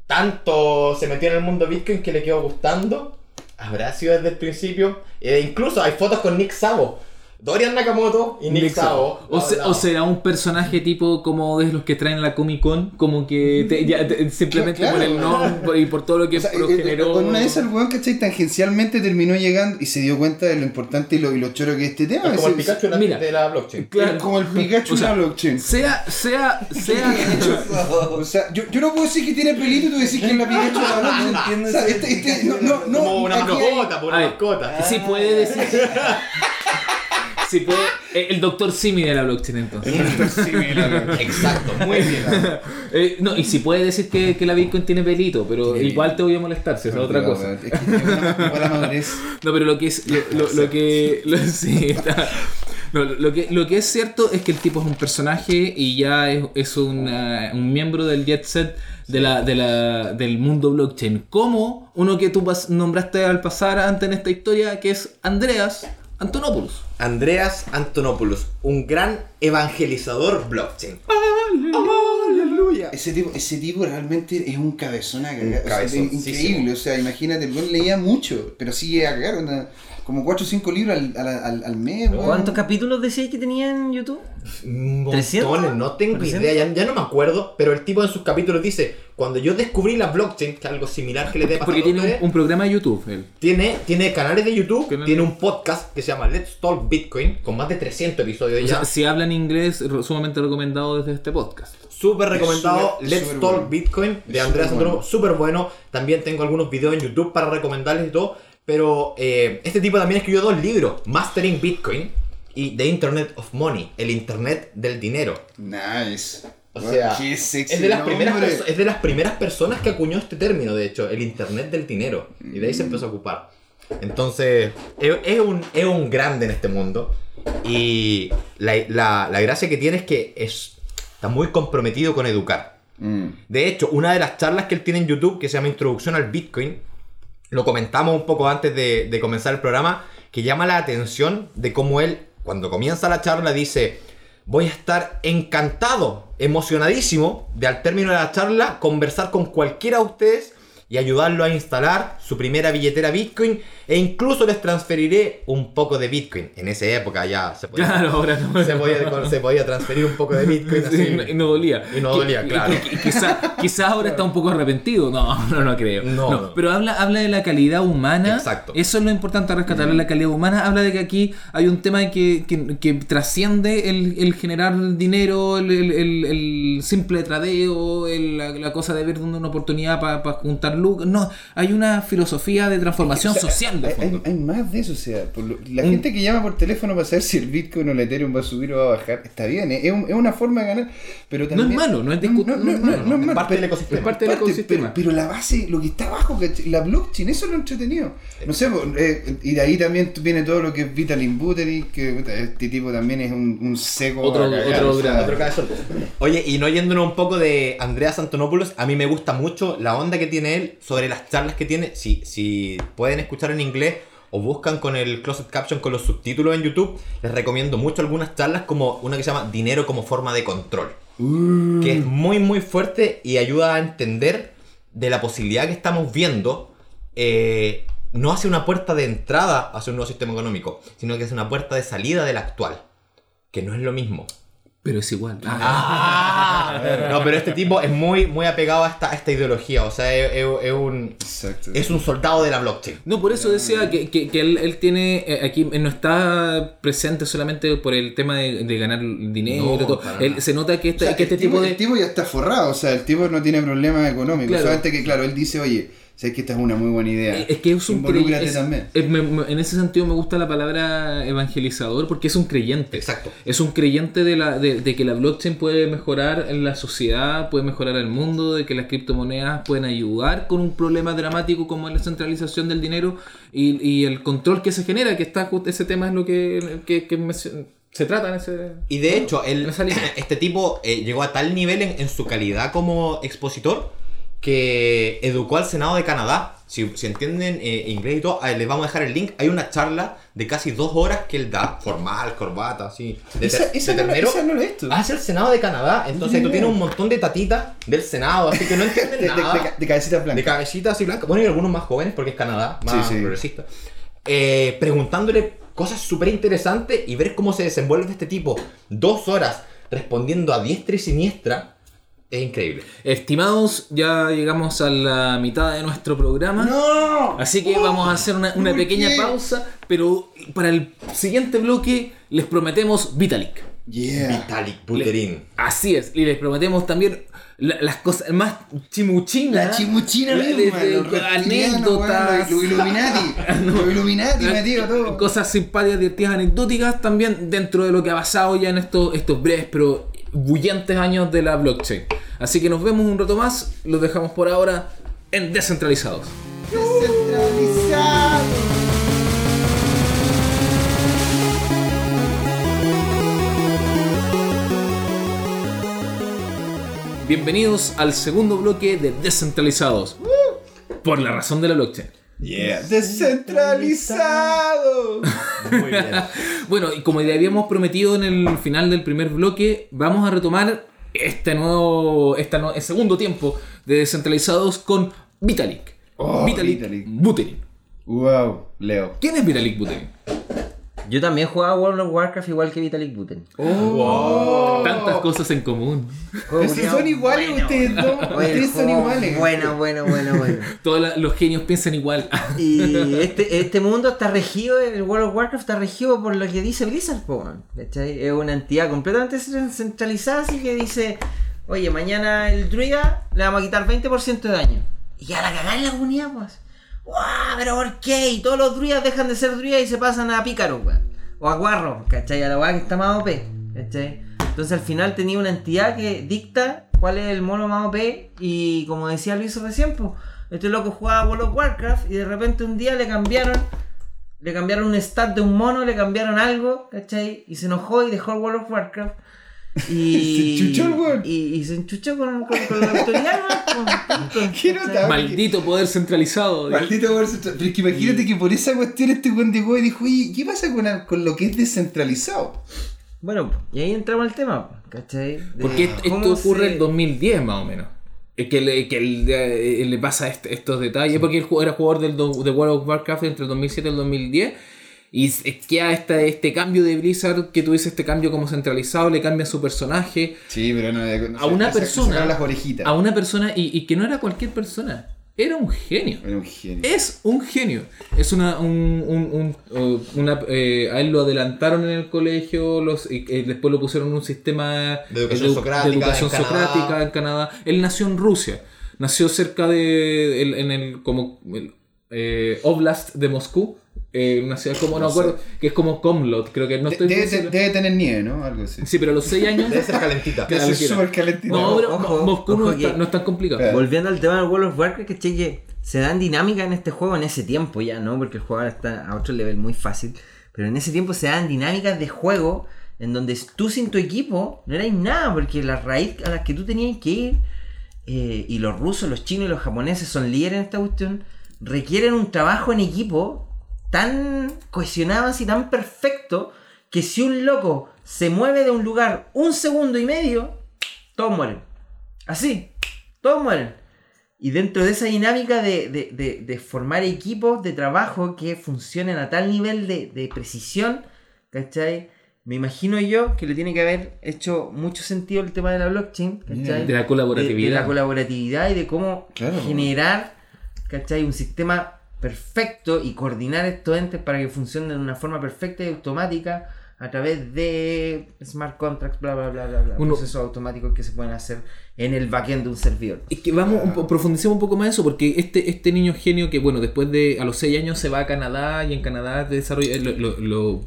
Tanto se metió en el mundo Bitcoin que le quedó gustando. Habrá sido desde el principio. E incluso hay fotos con Nick Sabo. Dorian Nakamoto y Nick. O, se- o será un personaje tipo como de los que traen a la Comic Con, como que te- ya te- simplemente Claro, por el nombre y por todo lo que O sea, eh, eh, generó. Con una de esas, el weón, ¿cachai? Tangencialmente terminó llegando y se dio cuenta de lo importante y lo, y lo choro que es este tema. Es como el Pikachu de la, Mira. de la blockchain. Claro. como el Pikachu O sea, de la blockchain. Sea, sea, sea. O sea, yo, yo no puedo decir que tiene pelito y tú decís que es la Pikachu de la blockchain. entiendo O sea, ese este- este- no, no, no, como una mascota, por una mascota. Si puede decir. si puede. eh, El doctor Simi de la blockchain, entonces. Exacto, muy bien. Eh, no, y si puede decir que, que la Bitcoin tiene pelito, pero igual te voy a molestar, si es otra cosa. Es que tiene una buena madurez. No, pero lo que es. Lo, lo- lo que. lo- sí, está- no, lo, que, lo que es cierto es que el tipo es un personaje y ya es, es una- un miembro del jet set de la, de la, del mundo blockchain. Como uno que tú pas- nombraste al pasar antes en esta historia, que es Andreas Antonopoulos. Andreas Antonopoulos, un gran evangelizador blockchain. Aleluya. Ese tipo, ese tipo realmente es un cabezón a cagar. Un O sea, cabezoncísimo. increíble. O sea, imagínate, el leía mucho, pero sigue a cagar. onda, como 4 o 5 libros al, al, al, al mes, weón. ¿Cuántos capítulos decías que tenía en YouTube? Montones, 300? no tengo 300? idea, ya, ya no me acuerdo, pero el tipo en sus capítulos dice, cuando yo descubrí la blockchain, que es algo similar que le dé Porque tiene un, ustedes, un programa de YouTube. él. tiene, tiene canales de YouTube, tiene un podcast que se llama Let's Talk Bitcoin, con más de 300 episodios O ya. sea, si hablan inglés, sumamente recomendado desde este podcast. Súper recomendado, Let's Talk bueno. Bitcoin de súper Antonopoulos, bueno. súper bueno. También tengo algunos videos en YouTube para recomendarles y todo. Pero eh, este tipo también escribió dos libros, Mastering Bitcoin y The Internet of Money, el Internet del dinero. Nice. O sea, qué sexy es de, las primeras es de las primeras personas que acuñó este término, de hecho, el Internet del dinero. Y de ahí se empezó a ocupar. Entonces, es, es un, es un grande en este mundo. Y la, la- la gracia que tiene es que es, está muy comprometido con educar. Mm. De hecho, una de las charlas que él tiene en YouTube, que se llama Introducción al Bitcoin, lo comentamos un poco antes de, comenzar el programa, que llama la atención de cómo él, cuando comienza la charla, dice, voy a estar encantado, emocionadísimo de al término de la charla conversar con cualquiera de ustedes y ayudarlo a instalar su primera billetera Bitcoin e incluso les transferiré un poco de Bitcoin. En esa época ya se podía, Claro, ahora no. se podía, se podía transferir un poco de Bitcoin. así. Sí, y no- dolía. Y no dolía, claro. qui- Quizá, ahora está un poco arrepentido. No, no, no creo. No, No. Pero habla, habla de la calidad humana. Exacto. Eso es lo importante a rescatar, la calidad humana. Habla de que aquí hay un tema que, que, que trasciende el, el generar dinero, el, el- el- simple tradeo, el- la, la cosa de ver dónde una oportunidad para juntar lucas. No, hay una filosofía de transformación O sea, social de hay, fondo. hay- hay más de eso, o sea, por lo- la Un- gente que llama por teléfono para saber si el Bitcoin o el Ethereum va a subir o va a bajar, está bien, ¿eh? es, un- es una forma de ganar, pero también... es malo, no es discu- no, no, no no, malo, no es parte del pero- ecosistema. Es parte del ecosistema. Pero, pero la base, lo que está abajo, la blockchain, eso es lo entretenido. No sé, eh, y de ahí también viene todo lo que es Vitaly Buterin, que puta, este tipo también es un, un seco. Otro- cagar, otro o sea, gran- Otro caso. Oye, y no yéndonos un poco de Andreas Antonopoulos, a mí me gusta mucho la onda que tiene él sobre las charlas que tiene. Si, si pueden escuchar en inglés o buscan con el closed caption con los subtítulos en YouTube, les recomiendo mucho algunas charlas como una que se llama Dinero como forma de control. Que es muy muy fuerte y ayuda a entender de la posibilidad que estamos viendo. eh, no hace una puerta de entrada hacia un nuevo sistema económico, sino que es una puerta de salida del actual. Que no es lo mismo. Pero es igual. Ah, no, pero este tipo es muy, muy apegado a esta, a esta ideología. O sea, es, es- es un, es un soldado de la blockchain. No, por eso decía que, que- que él, él tiene eh, aquí no está presente solamente por el tema de, de ganar dinero. No, y todo. Él, se nota que este, O sea, que este el, tipo, tipo el de tipo ya está forrado, o sea, el tipo no tiene problemas económicos. Claro. Solamente que, claro, él dice, oye, sé que esta es una muy buena idea. es que es un Involúcrate crey- es- también. es- me- me- en ese sentido me gusta la palabra evangelizador porque es un creyente. Exacto. Es un creyente de, la, de, de que la blockchain puede mejorar en la sociedad, puede mejorar el mundo, de que las criptomonedas pueden ayudar con un problema dramático como es la centralización del dinero y, y el control que se genera, que está ese tema es lo que, que, se trata en ese... Y de hecho, el- este tipo eh, llegó a tal nivel en, en su calidad como expositor que educó al Senado de Canadá. Si, si entienden eh, inglés y todo, les vamos a dejar el link. Hay una charla de casi dos horas que él da, formal, corbata, así, de, Esa, ter- esa de no, ternero. esa no. Hacia el Senado de Canadá. Entonces tú tienes un montón de tatitas del Senado, así que no De, entienden de, nada. de, ca- de cabecita De cabecitas así blancas. Bueno, y algunos más jóvenes porque es Canadá, más Sí, sí. progresista. Eh, preguntándole cosas súper interesantes y ver cómo se desenvuelve este tipo dos horas respondiendo a diestra y siniestra es increíble. Estimados, ya llegamos a la mitad de nuestro programa. ¡No! Así que vamos a hacer una, una ¿por pequeña qué? pausa, pero para el siguiente bloque les prometemos Vitalik. Yeah. Vitalik Buterin. Así es, y les prometemos también la- las cosas más chimuchinas. La chimuchina La- misma, de- anécdotas. weón, los Illuminati. Los Illuminati, metido todo. Cosas simpáticas, divertidas, anecdóticas también dentro de lo que ha pasado ya en estos, estos breves pero bullantes años de la blockchain. Así que nos vemos un rato más, los dejamos por ahora en Descentralizados. Descentralizado. Bienvenidos al segundo bloque de Descentralizados. Por la razón de la blockchain. Yeah. Descentralizado. Muy bien. Bueno, y como ya habíamos prometido en el final del primer bloque, vamos a retomar este nuevo, este segundo tiempo de Descentralizados con Vitalik. Oh, Vitalik, Vitalik. Buterin. Wow, Leo. ¿Quién es Vitalik Buterin? Yo también jugaba World of Warcraft igual que Vitalik Buterin. Tantas cosas en común. Pero si culiao son iguales bueno. ustedes dos. Ustedes son iguales. Bueno, bueno, bueno, bueno. Todos la- los genios piensan igual. Y este, este mundo está regido, el World of Warcraft está regido por lo que dice Blizzard, ¿cachai? Es una entidad completamente centralizada, así que dice, oye, mañana el druida le vamos a quitar 20% de daño. Y ya la cagada en la comunidad, pues. ¡Guau! ¿Pero por qué? Y todos los druidas dejan de ser druidas y se pasan a pícaro, weón. O a guarro, ¿cachai? A la weá que está más OP, ¿cachai? Entonces al final tenía una entidad que dicta cuál es el mono más OP y como decía Luis recién, pues, este loco jugaba World of Warcraft y de repente un día le cambiaron, le cambiaron un stat de un mono, le cambiaron algo, ¿cachai? Y se enojó y dejó el World of Warcraft. Y, Se enchuchó el weón. y, y se enchuchó con, con, con la autoridad. Maldito poder centralizado. Maldito poder central- Pero es que imagínate que por esa cuestión este weón llegó y dijo, oye, ¿qué pasa con, con lo que es descentralizado? Bueno, y ahí entramos al tema, ¿cachai? De Porque esto, ocurre se- en 2010 más o menos. Es que le, que el- eh, le pasa este- estos detalles. Porque él era jugador del, de World of Warcraft entre el 2007 y el 2010. Y es- es que este, este cambio de Blizzard, que tú dices, este cambio como centralizado, le cambia su personaje Sí, pero no, no a una persona. sacaron las orejitas. A una persona y, y que no era cualquier persona. Era un genio. Era un genio. Es un genio. Es una. Un, un- un- uh, una eh, a él lo adelantaron en el colegio, los, y, eh, después lo pusieron en un sistema De educación edu- socrática educación en Canadá. en. Él nació en Rusia. Nació cerca de. el- en el. como. el, eh, Oblast de Moscú. Eh, una ciudad como. No, No me sé. acuerdo. Que es como Komlot. Creo que no estoy. debe, debe tener nieve, ¿no? Algo así. Sí, pero a los 6 años. Debe ser calentita. Es quiera. súper calentito. No, pero Ojo, Moscú no, está- no es tan complicado. Volviendo al tema del World of Warcraft, que que se dan dinámicas en este juego en ese tiempo ya, ¿no? Porque el juego ahora está a otro nivel muy fácil. Pero en ese tiempo se dan dinámicas de juego en donde tú sin tu equipo no erais nada, porque la raíz a las que tú tenías que ir, eh, y los rusos, los chinos y los japoneses son líderes en esta cuestión, requieren un trabajo en equipo tan cohesionado así, tan perfecto, que si un loco se mueve de un lugar un segundo y medio, todos mueren. Así, todos mueren. Y dentro de esa dinámica de, de- de- de formar equipos de trabajo que funcionen a tal nivel de, de precisión, ¿cachai? Me imagino yo que le tiene que haber hecho mucho sentido el tema de la blockchain, ¿cachai? De la colaboratividad. De, de la colaboratividad y de cómo Claro. generar, ¿cachai? Un sistema perfecto y coordinar estos entes para que funcionen de una forma perfecta y automática a través de smart contracts, bla, bla, bla, bla, bla. Uno- Procesos automáticos que se pueden hacer en el backend de un servidor. Es que vamos, un profundicemos un poco más eso, porque este, este niño genio que, bueno, después de, a los 6 años se va a Canadá y en Canadá desarrolla, lo, lo- lo-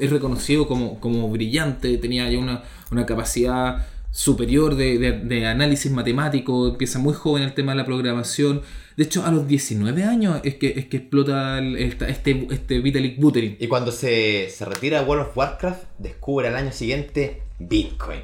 es reconocido como, como brillante, tenía ya una, una capacidad superior de, de- de análisis matemático, empieza muy joven el tema de la programación, De hecho, a los 19 años es que, es que explota el- este, este Vitalik Buterin. Y cuando se, se retira de World of Warcraft, descubre al año siguiente Bitcoin.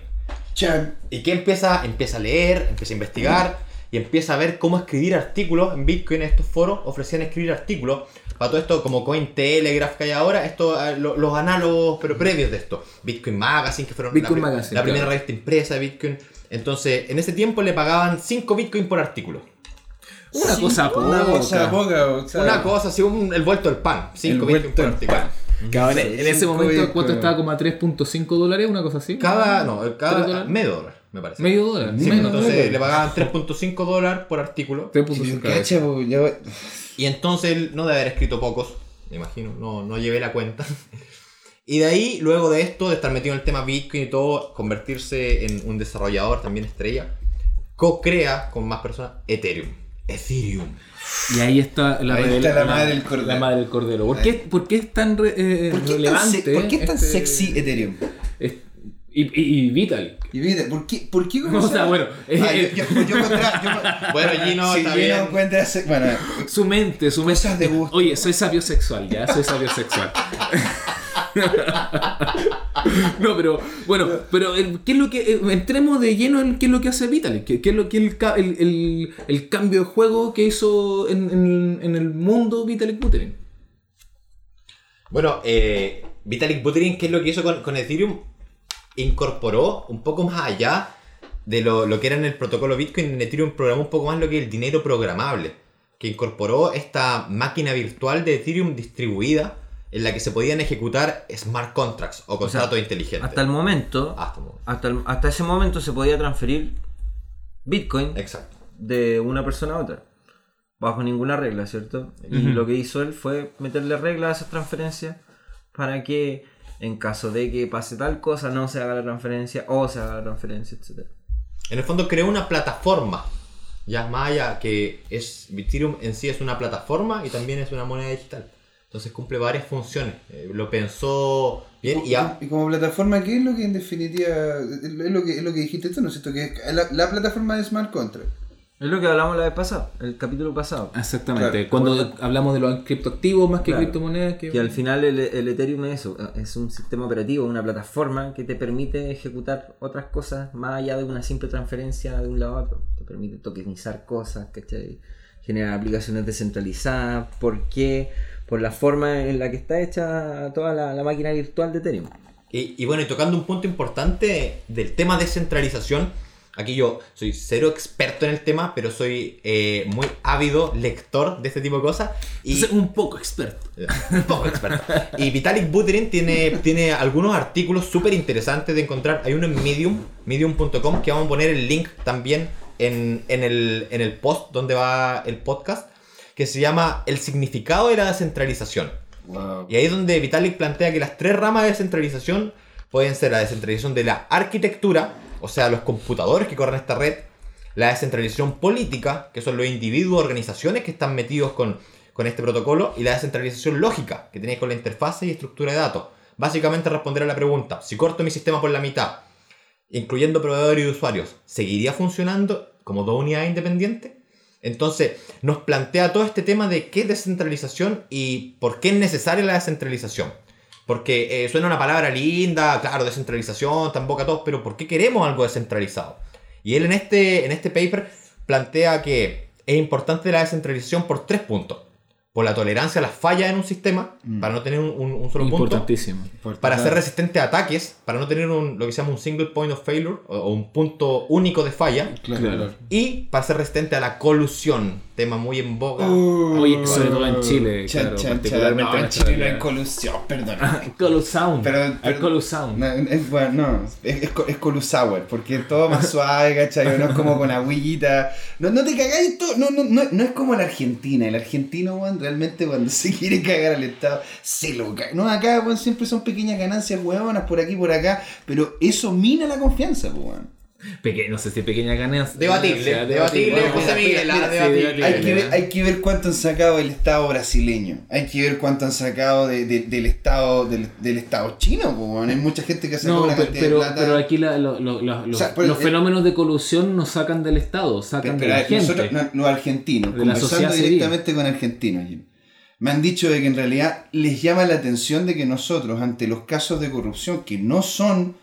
Chan. ¿Y qué empieza? Empieza a leer, empieza a investigar y empieza a ver cómo escribir artículos en Bitcoin. En estos foros ofrecían escribir artículos. Para todo esto, como Cointelegraph que hay ahora, esto, eh, lo- los análogos, pero previos de esto. Bitcoin Magazine, que fueron Bitcoin la, pri- Magazine, la primera claro. revista impresa de Bitcoin. Entonces, en ese tiempo le pagaban 5 Bitcoin por artículo. Una cosa Una poca. cosa poca, o sea, Una cosa así, un- el vuelto del pan. 5 El Bitcoin vuelto por del artículo. pan. Cabrón, en ese Cinco momento. ¿cuánto estaba? Como a 3.5 dólares, una cosa así. Cada, no, ¿Tres cada medio dólar, me parece. Medio dólar. Sí, menos entonces dólar. le pagaban 3.5 dólares por artículo. 3.5 Pero, cacha, po, ya- Y entonces él no debe haber escrito pocos, me imagino, no, no llevé la cuenta. Y de ahí, luego de esto, de estar metido en el tema Bitcoin y todo, convertirse en un desarrollador también estrella, co-crea con más personas Ethereum. Ethereum. Y ahí está la, Ahí revela- está la madre del cordero. La madre del cordero. ¿Por qué, por qué es tan re- eh, ¿Por qué, tan, relevante? se- ¿por qué tan este- sexy Ethereum? es- y, y, y Vitalik. Y mira, ¿por qué, por qué O sea, bueno, Ah, eh, yo, yo, yo contra- yo- Bueno, Gino, si Gino encuentra bueno, Su mente, su mente. Cosas de gusto. Oye, soy sabio sexual, ya, soy sabio sexual. no, pero bueno, pero el- ¿qué es lo que. eh, entremos de lleno en qué es lo que hace Vitalik? ¿Qué, es lo que el, ca- el, el- el cambio de juego que hizo en, el mundo Vitalik Buterin? Bueno, eh, Vitalik Buterin, ¿qué es lo que hizo con, Ethereum? Incorporó un poco más allá de lo, lo que era en el protocolo Bitcoin. En Ethereum programó un poco más lo que el dinero programable. Que incorporó esta máquina virtual de Ethereum distribuida en la que se podían ejecutar smart contracts o contratos inteligentes. Hasta el momento, Hasta el momento. hasta, el- hasta ese momento se podía transferir Bitcoin Exacto. de una persona a otra. Bajo ninguna regla, ¿cierto? Y lo que hizo él fue meterle reglas a esas transferencias para que en caso de que pase tal cosa no se haga la transferencia o se haga la transferencia, etc. En el fondo creó una plataforma. Ya más allá que es Ethereum en sí es una plataforma y también es una moneda digital. Entonces cumple varias funciones. Eh, lo pensó bien y a- y como plataforma, ¿qué es lo que en definitiva es lo que, es lo que dijiste tú, ¿no es cierto? Que es la, la plataforma de Smart Contract. Es lo que hablamos la vez pasada, el capítulo pasado. Exactamente. Claro. Cuando hablamos de los criptoactivos más que Claro. criptomonedas. Que... Que al final el, el Ethereum es eso, es un sistema operativo, una plataforma que te permite ejecutar otras cosas más allá de una simple transferencia de un lado a otro. Te permite tokenizar cosas, ¿cachai? Generar aplicaciones descentralizadas. ¿Por qué? Por la forma en la que está hecha toda la, la máquina virtual de Ethereum. Y, y bueno, y tocando un punto importante del tema descentralización, aquí yo soy cero experto en el tema, pero soy eh, muy ávido lector de este tipo de cosas. Y, Entonces, un poco experto. un poco experto. Y Vitalik Buterin tiene, tiene algunos artículos súper interesantes de encontrar. Hay uno en Medium, medium.com, que vamos a poner el link también en, en el, en el post donde va el podcast, que se llama El significado de la descentralización. Wow. Y ahí es donde Vitalik plantea que las tres ramas de descentralización pueden ser la descentralización de la arquitectura, o sea, los computadores que corren esta red, la descentralización política, que son los individuos, organizaciones que están metidos con, con este protocolo, y la descentralización lógica, que tiene con la interfase y estructura de datos. Básicamente responder a la pregunta, si corto mi sistema por la mitad, incluyendo proveedores y usuarios, ¿seguiría funcionando como dos unidades independientes? Entonces, nos plantea todo este tema de qué es descentralización y por qué es necesaria la descentralización. Porque eh, suena una palabra linda, claro, descentralización, tan boca a todos, pero ¿por qué queremos algo descentralizado? Y él en este, en este paper plantea que es importante la descentralización por tres puntos. Por la tolerancia a las fallas en un sistema, para no tener un, un- un solo punto Importantísimo. para ser resistente a ataques, para no tener un, lo que se llama un single point of failure o, o un punto único de falla. Claro. y para ser resistente a la colusión, tema muy en boga. Uh, Oye, sobre todo en Chile, Chan, claro, chan, chan. particularmente No, en en Chile no hay Australia. colusión, perdón. Colusound. Pero- Hay pero- Colusound. No, es, bueno, no, es, es, porque es todo más suave, ¿cachai? No es como con agüita. No, no te cagáis todo. No, no, no, no es como la Argentina. El argentino, weón, realmente cuando se quiere cagar al Estado, se lo caga. No, acá, weón, siempre son pequeñas ganancias, weonas, por aquí, por acá. Pero eso mina la confianza, pues, weón. Peque- no sé si pequeña ganancia. Debatible, o sea, debatible, Bueno, José mira, Miguel, mira, sí, debatible. Hay que, ver, debatible. hay que ver cuánto han sacado del Estado brasileño. Hay que ver cuánto han sacado de- de- del Estado del, del Estado chino. Hay mucha gente que ha sacado No, una pe- cantidad pero, de plata. pero aquí la- lo- lo- lo- los, sea, el- los fenómenos de colusión no sacan del Estado, sacan Pero, de pero, la gente. nosotros, no- los argentinos, De la conversando directamente con argentinos, Jim, me han dicho de que en realidad les llama la atención de que nosotros, ante los casos de corrupción que no son,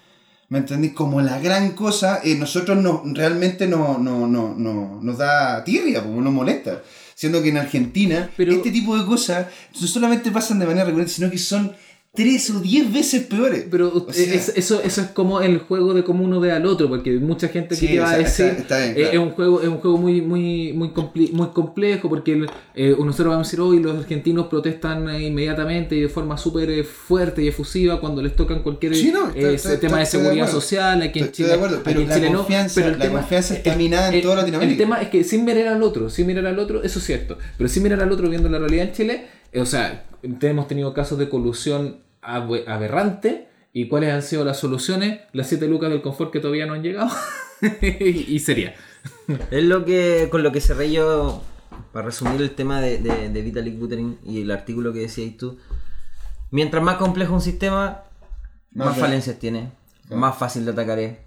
¿me entendés? Como la gran cosa, eh, nosotros no, realmente no, no, no, no- nos da tirria, como nos molesta. Siendo que en Argentina, Pero- este tipo de cosas no solamente pasan de manera recurrente, sino que son tres o diez veces peores. Pero O sea, es- eso, eso es como el juego de cómo uno ve al otro, porque mucha gente Sí, que va o a decir está- está bien, eh, claro. es un juego, es un juego muy, muy, muy, compli- muy complejo, porque el- eh, nosotros vamos a decir hoy los argentinos protestan eh, inmediatamente y de forma súper eh, fuerte y efusiva cuando les tocan cualquier Sí, no, eh, tema de seguridad social, aquí en Chile, pero en la Chile no, confianza- pero el la tema- confianza está minada en el- toda Latinoamérica. El tema es que sin mirar al otro, sin mirar al otro, eso es cierto, pero sin mirar al otro viendo la realidad en Chile, o sea, hemos tenido casos de colusión abe- aberrante y cuáles han sido las soluciones, las siete lucas del confort que todavía no han llegado y, sería. Es lo que con lo que cerré yo, para resumir el tema de, de, de Vitalik Buterin y el artículo que decías tú. Mientras más complejo un sistema, Más más, falencias tiene, Claro. más fácil de atacar es,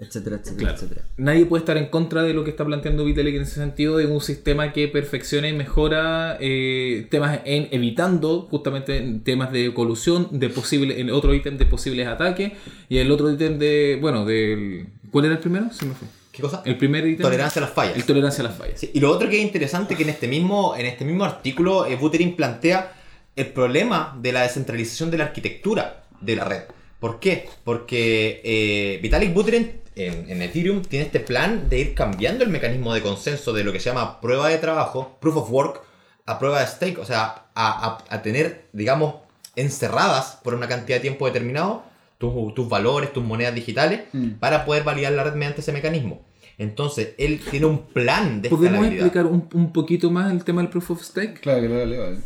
etcétera, etcétera, Claro. etcétera. Nadie puede estar en contra de lo que está planteando Vitalik en ese sentido de un sistema que perfecciona y mejora eh, temas en evitando justamente temas de colusión, de posible, el otro ítem de posibles ataques y el otro ítem de, bueno, del ¿cuál era el primero? Se me fue. ¿Qué cosa? El primer ítem. Tolerancia a las fallas. El tolerancia a las fallas. Sí, y lo otro que es interesante que en este mismo, en este mismo artículo eh, Buterin plantea el problema de la descentralización de la arquitectura de la red. ¿Por qué? Porque eh, Vitalik Buterin en, en Ethereum tiene este plan de ir cambiando el mecanismo de consenso de lo que se llama prueba de trabajo, proof of work, a prueba de stake, o sea, a, a- a tener, digamos, encerradas por una cantidad de tiempo determinado tus, tus valores, tus monedas digitales, Mm. para poder validar la red mediante ese mecanismo. Entonces, él tiene un plan de ¿Podemos explicar un, un poquito más el tema del proof of stake? Claro que lo leo. vale.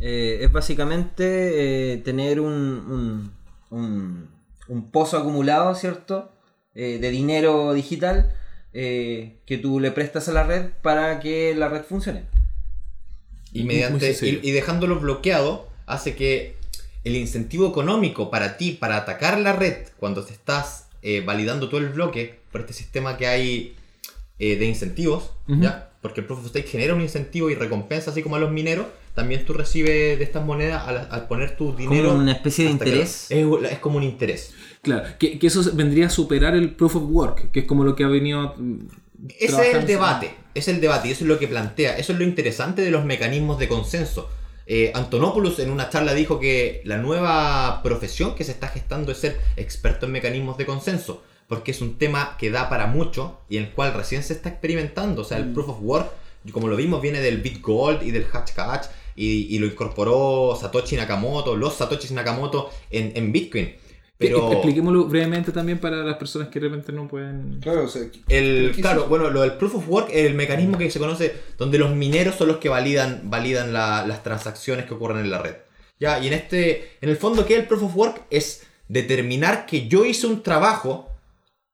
Eh, es básicamente eh, tener un, un, un- un pozo acumulado, ¿cierto? Eh, de dinero digital eh, que tú le prestas a la red para que la red funcione. Y, mediante, y, y dejándolo bloqueado hace que el incentivo económico para ti, para atacar la red, cuando te estás eh, validando todo el bloque por este sistema que hay eh, de incentivos. ¿ya? Porque el Proof of Stake genera un incentivo y recompensa, así como a los mineros, también tú recibes de estas monedas al, al poner tu dinero. Como una especie de que- interés. Es, es como un interés. Claro, que, que eso vendría a superar el proof of work, que es como lo que ha venido... mm, Ese es el debate, es el debate y eso es lo que plantea, eso es lo interesante de los mecanismos de consenso. Eh, Antonopoulos en una charla dijo que la nueva profesión que se está gestando es ser experto en mecanismos de consenso, porque es un tema que da para mucho y en el cual recién se está experimentando. O sea, el proof of work, como lo vimos, viene del BitGold y del Hashcash y, y lo incorporó Satoshi Nakamoto, los Satoshi Nakamoto en, en Bitcoin. Pero... Expliquémoslo brevemente también para las personas que de repente no pueden... Claro, o sea, El, ¿qué claro, bueno, lo del proof of work es el mecanismo que se conoce donde los mineros son los que validan, validan la- las transacciones que ocurren en la red. Ya, y en este, en el fondo, ¿qué es el proof of work? Es determinar que yo hice un trabajo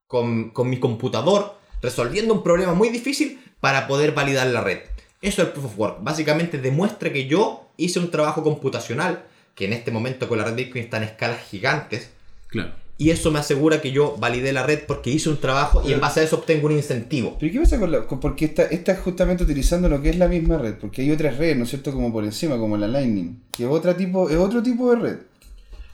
con, con mi computador resolviendo un problema muy difícil para poder validar la red. Eso es el proof of work. Básicamente demuestra que yo hice un trabajo computacional, que en este momento con la red Bitcoin está en escalas gigantes, Claro. y eso me asegura que yo validé la red porque hice un trabajo y en base a eso obtengo un incentivo. ¿Pero qué pasa con la.? con- porque esta, esta es justamente utilizando lo que es la misma red, porque hay otras redes, ¿no es cierto? Como por encima, como la Lightning, que es, otra tipo, es otro tipo de red.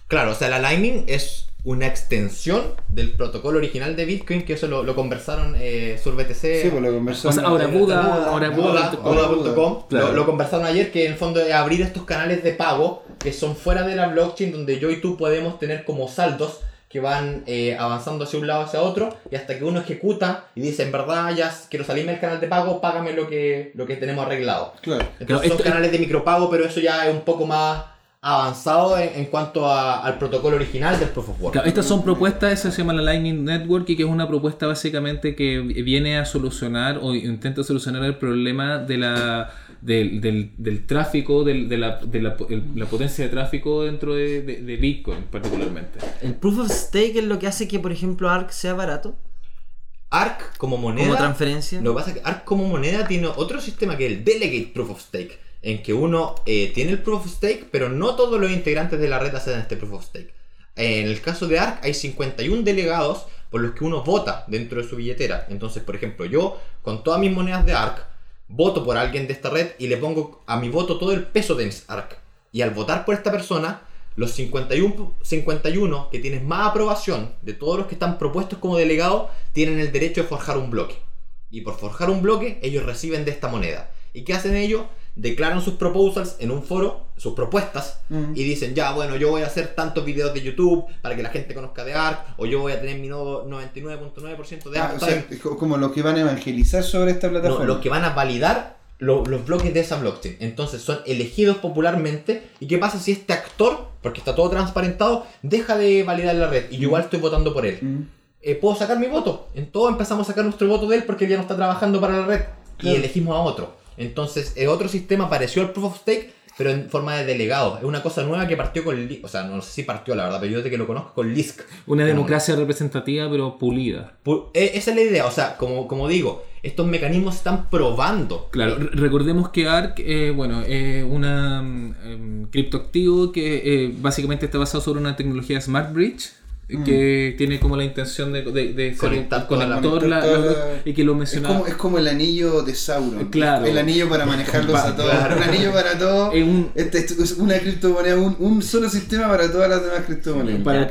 Claro, o sea, la Lightning es una extensión del protocolo original de Bitcoin, que eso lo, lo conversaron eh, sur BTC. Sí, pues lo conversamos. O sea, ahora Buda, Buda, ahora Buda, Buda. Buda. Buda.com, Claro. lo, lo conversaron ayer que en el fondo es abrir estos canales de pago que son fuera de la blockchain donde yo y tú podemos tener como saldos que van eh, avanzando hacia un lado hacia otro y hasta que uno ejecuta y dice en verdad ya quiero salirme del canal de pago, págame lo que, lo que tenemos arreglado. Claro. Entonces Claro, son esto- canales de micropago, pero eso ya es un poco más avanzado en, en cuanto a- al protocolo original del Proof of Work. Claro, estas son propuestas, esa se llama la Lightning Network y que es una propuesta básicamente que viene a solucionar o intenta solucionar el problema de la del, del, del tráfico, del- de, la, de la, el- la potencia de tráfico dentro de, de- de Bitcoin particularmente. El proof of stake es lo que hace que, por ejemplo, ARC sea barato. ARC como moneda. Como transferencia. Lo que pasa es que ARC como moneda tiene otro sistema que es el Delegate Proof of Stake, en que uno eh, tiene el Proof of Stake, pero no todos los integrantes de la red hacen este Proof of Stake. En el caso de ARC hay 51 delegados por los que uno vota dentro de su billetera. Entonces, por ejemplo, yo con todas mis monedas de ARC voto por alguien de esta red y le pongo a mi voto todo el peso de ARC. Y al votar por esta persona, los 51, 51 que tienen más aprobación de todos los que están propuestos como delegados tienen el derecho de forjar un bloque. Y por forjar un bloque, ellos reciben de esta moneda. ¿Y qué hacen ellos? Declaran sus proposals en un foro, sus propuestas, Mm. y dicen, ya, bueno, yo voy a hacer tantos videos de YouTube para que la gente conozca de ARC, o yo voy a tener mi nuevo 99.9% de Ah, ARC. o sea, como los que van a evangelizar sobre esta No, plataforma. los que van a validar lo- los bloques de esa blockchain. Entonces son elegidos popularmente. ¿Y qué pasa si este actor, porque está todo transparentado, deja de validar la red? Y yo igual estoy votando por él. Mm. Eh, ¿Puedo sacar mi voto? En todo empezamos a sacar nuestro voto de él porque él ya no está trabajando para la red. Y elegimos a otro. Entonces, eh, otro sistema pareció al Proof of Stake, pero en forma de delegado. Es una cosa nueva que partió con... Li- O sea, no sé si partió, la verdad, pero yo desde que lo conozco con Lisk. Una Como- democracia representativa, pero pulida. Pu- eh, Esa es la idea. O sea, como, como digo, estos mecanismos se están probando. Claro, re- recordemos que ARC, eh, bueno, es una mm, em, criptoactivo que eh, básicamente está basado sobre una tecnología Smart Bridge Mm. que tiene como la intención de, de, de Conectar la- conector la- la- toda- y que lo Es mencionaba. como, es como el anillo de Sauron. Claro. El anillo para manejarlos a todos. claro. Un anillo para todos. Es un- Este es una criptomoneda, un, un solo sistema para todas las demás criptomonedas. para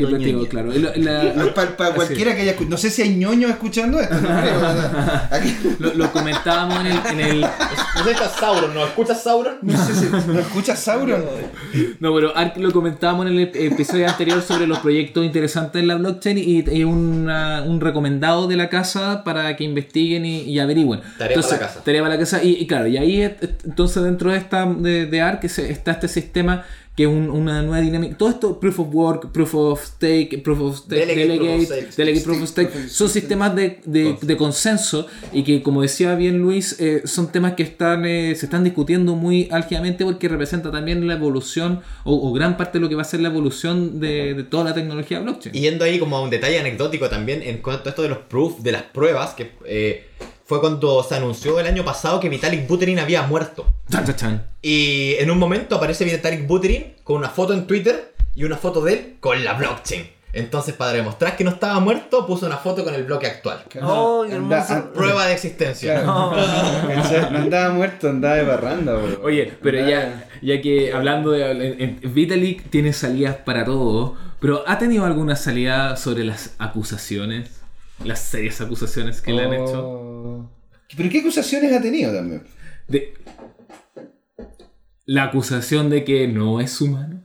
claro. La- la- para, cualquiera que haya escuchado. No sé si hay ñoños escuchando esto. No creo, ¿verdad? Aquí- lo, lo comentábamos en el, en el- No sé si está Sauron, ¿no? ¿Escuchas Sauron? no sé si. ¿No escuchas Sauron? No, pero lo comentábamos en el ep- episodio anterior sobre los proyectos interesantes en la blockchain y, una- un recomendado de la casa para que investiguen y, y averigüen. Tarea para la casa. Tarea para la casa. Y, y claro, y ahí entonces dentro de esta de, de se- está este sistema que es un- una nueva dinámica. Todo esto, Proof of Work, Proof of Stake, Proof of Stake, Delegate Delegate, Proof of Stake. Delegate Proof of Stake, Proof of son sistemas de, de- de consenso y que como decía bien Luis, eh, son temas que están eh, se están discutiendo muy álgidamente porque representa también la evolución o, o gran parte de lo que va a ser la evolución de, de toda la tecnología blockchain. Y yendo ahí como a un detalle anecdótico también en cuanto a esto de los proof, de las pruebas, que eh, fue cuando se anunció el año pasado que Vitalik Buterin había muerto. Chan, chan, chan. Y en un momento aparece Vitalik Buterin con una foto en Twitter y una foto de él con la blockchain. Entonces, para demostrar que no estaba muerto, puso una foto con el bloque actual. Oh, qué Anda- Prueba de existencia. Claro. ¿Cachai? No andaba muerto, andaba de barranda, bro. Oye, pero ya, ya que hablando de Vitalik tiene salidas para todo, pero ¿ha tenido alguna salida sobre las acusaciones? Las serias acusaciones que le han hecho. Oh. ¿Pero qué acusaciones ha tenido también? De, la acusación de que no es humano,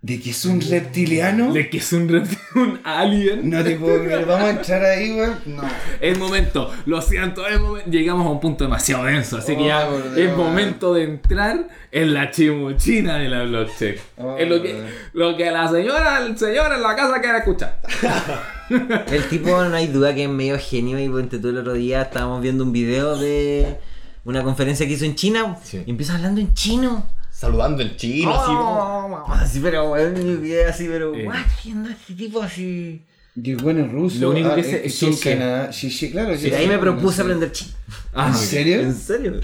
¿De que es un reptiliano? de que es un, reptil- un alien. No te puedo creer, vamos a entrar ahí, weón. No. Es momento, lo siento, es momen- llegamos a un punto demasiado denso, así que ya Oh, es momento de entrar en la chimuchina de la blockchain. Oh, es lo que, lo que la señora, el señor en la casa quiere escuchar. El tipo, no hay duda que es medio genio. Y ponte tú el otro día estábamos viendo un video de una conferencia que hizo en China. Sí. Y empieza hablando en chino. Saludando en chino, así. Oh, así, pero, así, pero, Eh. what, haciendo este tipo así? Y el bueno es ruso. Lo único que ah, sé eh, es sí, en Sushi. Canadá. Sí, sí, claro. Y ahí me propuse aprender chino. Ah, ¿En serio? ¿En serio?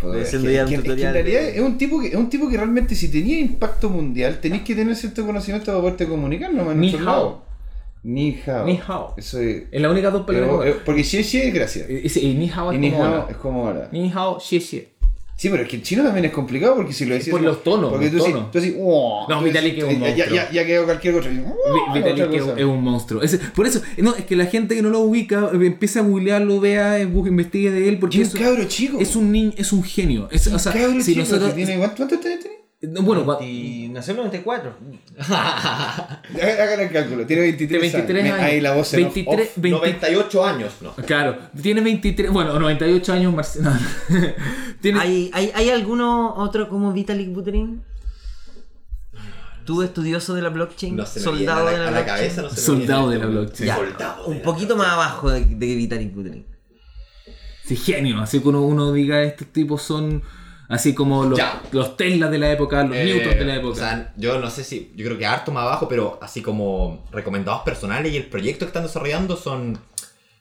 Joder, Estoy haciendo que- ya un que- es que tutorial en realidad es un tipo que es un tipo que realmente si tenía impacto mundial tenéis que tener cierto conocimiento para poderte comunicar nomás en Ni nuestro hao. Ni hao. Ni hao. Eso es. En las únicas dos palabras. eh, porque si es es gracia. Y, y- y ni hao Y es ni como hao es como ahora. Ni hao, xie xie. Sí, pero es que el chino también es complicado porque si lo decís. por los tonos, Porque los tú, tonos. Tú decís, "Oh", No, Vitalik es un ya, ya, monstruo. ya, ya quedó cualquier cosa. y, "Oh", Vi- Vitalik otra es, cosa. es un monstruo. Es- por eso, no, es que la gente que no lo ubica eh, empieza a googlearlo, vea, eh, investigue de él, porque Y es, un cabro chico. es un niño, es un genio. Es, o sea, si chico nosotros. que tiene, ¿cuánto- ¿Cuántos años tiene? No, bueno, cua- Y nació en 94. Hagan el cálculo. Tiene 23, 23 Me- años. Ahí la voz en off, 23, off. 20 98 años, ¿no? Claro, tiene 23, bueno, 98 años, no, tiene, ¿Hay, hay, ¿Hay alguno otro como Vitalik Buterin? ¿Tú estudioso de la blockchain? No se me soldado viene a de la, la, a la blockchain? cabeza, no se me Soldado viene de la blockchain. Ya, Soldado un la poquito más abajo de, de Vitalik Buterin. sí, genio, así que uno, uno diga, estos tipos son así como los, Ya. los Tesla de la época, los Eh, Newton de la época. O sea, yo no sé si. Yo creo que harto más abajo, pero así como recomendados personales y el proyecto que están desarrollando son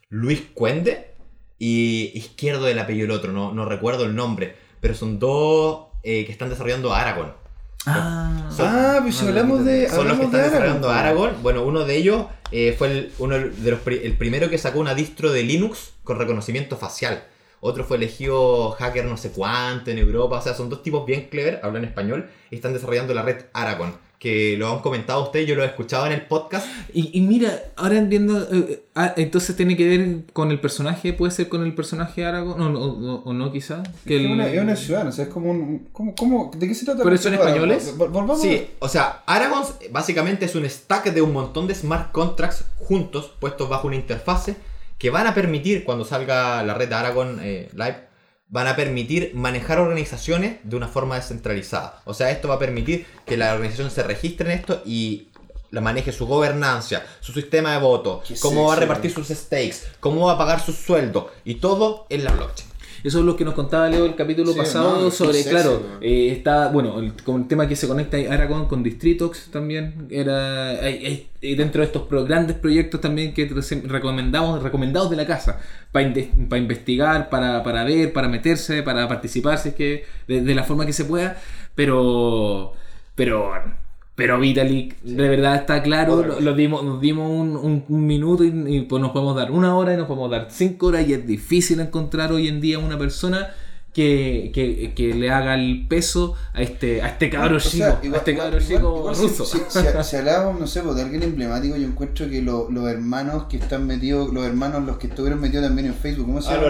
Luis Cuende y izquierdo del apellido del otro, no, no recuerdo el nombre, pero son dos eh, que están desarrollando Aragon. Ah, Ah, pues si Ah, hablamos de. Son los que de están desarrollando Aragorn. Aragorn. Bueno, uno de ellos eh, fue el, uno de los el primero que sacó una distro de Linux con reconocimiento facial. Otro fue elegido hacker no sé cuánto en Europa. O sea, son dos tipos bien clever, hablan español, y están desarrollando la red Aragon. Que lo han comentado ustedes, yo lo he escuchado en el podcast. Y, y mira, ahora entiendo. eh, ah, entonces tiene que ver con el personaje, puede ser con el personaje Aragorn, o, no- o- o no, quizá. Que Es el- una, es una ciudad, o sea, es como un. ¿cómo, cómo, ¿De qué se trata? ¿Pero son españoles? vol- Volvamos. Sí, o sea, Aragon básicamente es un stack de un montón de smart contracts juntos, puestos bajo una interfase, que van a permitir, cuando salga la red Aragon eh, Live, van a permitir manejar organizaciones de una forma descentralizada. O sea, esto va a permitir que la organización se registre en esto y la maneje su gobernanza, su sistema de voto, cómo va a repartir sus stakes, cómo va a pagar sus sueldos y todo en la blockchain. Eso es lo que nos contaba Leo el capítulo Sí, pasado no, sobre, claro, eh, está, bueno, el, con el tema que se conecta Aragón con Distritox también, era hay- hay- y dentro de estos pro- grandes proyectos también que recomendamos, recomendados de la casa, para investigar, para, para ver, para meterse, para participar, si es que, de, de la forma que se pueda, pero, pero, pero Vitalik, de verdad está claro, lo, dimos, nos dimos un, un- un minuto y, y, pues nos podemos dar una hora y nos podemos dar cinco horas y es difícil encontrar hoy en día una persona que, que, que le haga el peso a este, a este cabro chico, sea, a este cabro chico ruso. Si, si, si hablábamos, no sé, pues, de alguien emblemático, yo encuentro que lo- los hermanos que están metidos, los hermanos los que estuvieron metidos también en Facebook, ¿cómo se llama?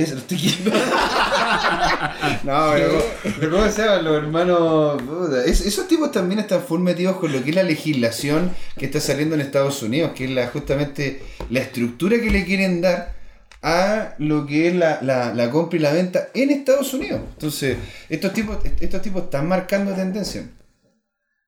Es los tiki- no, pero, pero ¿cómo se llaman los hermanos? Puta, es- esos tipos también están full metidos con lo que es la legislación que está saliendo en Estados Unidos, que es la, justamente la estructura que le quieren dar a lo que es la, la, la compra y la venta en Estados Unidos. Entonces, estos tipos, estos tipos están marcando tendencia.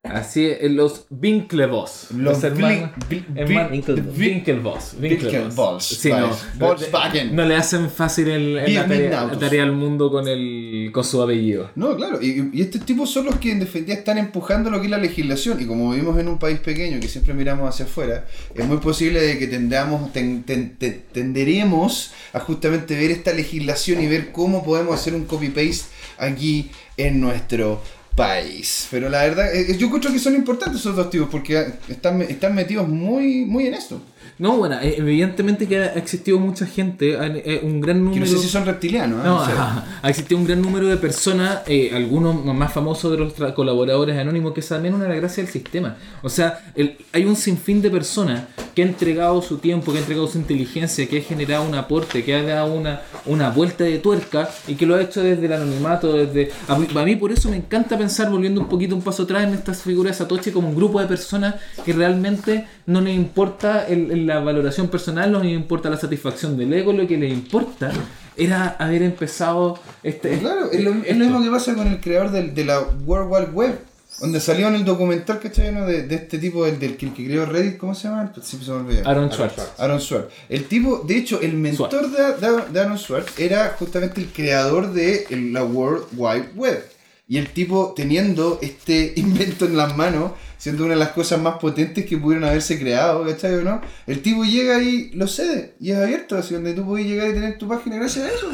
Así es, los Winklevoss. Los Blin- hermanos- Winklevoss. Winklevoss. Sí, no. Volkswagen. no le hacen fácil el, el- la, tarea, la tarea al mundo con, el, con su apellido. No, claro, y, y estos tipos son los que en definitiva están empujando lo que es la legislación. Y como vivimos en un país pequeño que siempre miramos hacia afuera, es muy posible de que tendamos, ten- ten- ten- tenderemos a justamente ver esta legislación y ver cómo podemos hacer un copy-paste aquí en nuestro país. Pero la verdad, eh, yo encuentro que son importantes esos dos tipos porque están, están metidos muy, muy en esto. No, bueno, eh, evidentemente que ha existido mucha gente, eh, un gran Que número... no sé si son reptilianos. ¿eh? No, sé. ajá. ha existido un gran número de personas, eh, algunos más famosos de los colaboradores anónimos, que es también una de las gracias del sistema. O sea, el- hay un sinfín de personas que han entregado su tiempo, que han entregado su inteligencia, que ha generado un aporte, que ha dado una, una vuelta de tuerca y que lo ha hecho desde el anonimato, desde... A mí, a mí por eso me encanta pensar, volviendo un poquito un paso atrás, en estas figuras de Satoshi como un grupo de personas que realmente no les importa el- el- la valoración personal, no les importa la satisfacción del ego, lo que les importa era haber empezado este... Claro, es lo, es lo esto. mismo que pasa con el creador del- de la World Wide Web. Donde salió en el documental, ¿cachai? ¿no? De, de este tipo, el del que, que creó Reddit, ¿cómo se llama? Siempre se me olvida. Aaron Schwartz. Aaron Swartz. El tipo, de hecho, el mentor de, de- de Aaron Swartz era justamente el creador de la World Wide Web. Y el tipo teniendo este invento en las manos, siendo una de las cosas más potentes que pudieron haberse creado, ¿cachai o no? El tipo llega y lo cede, y es abierto, así donde tú puedes llegar y tener tu página gracias a eso.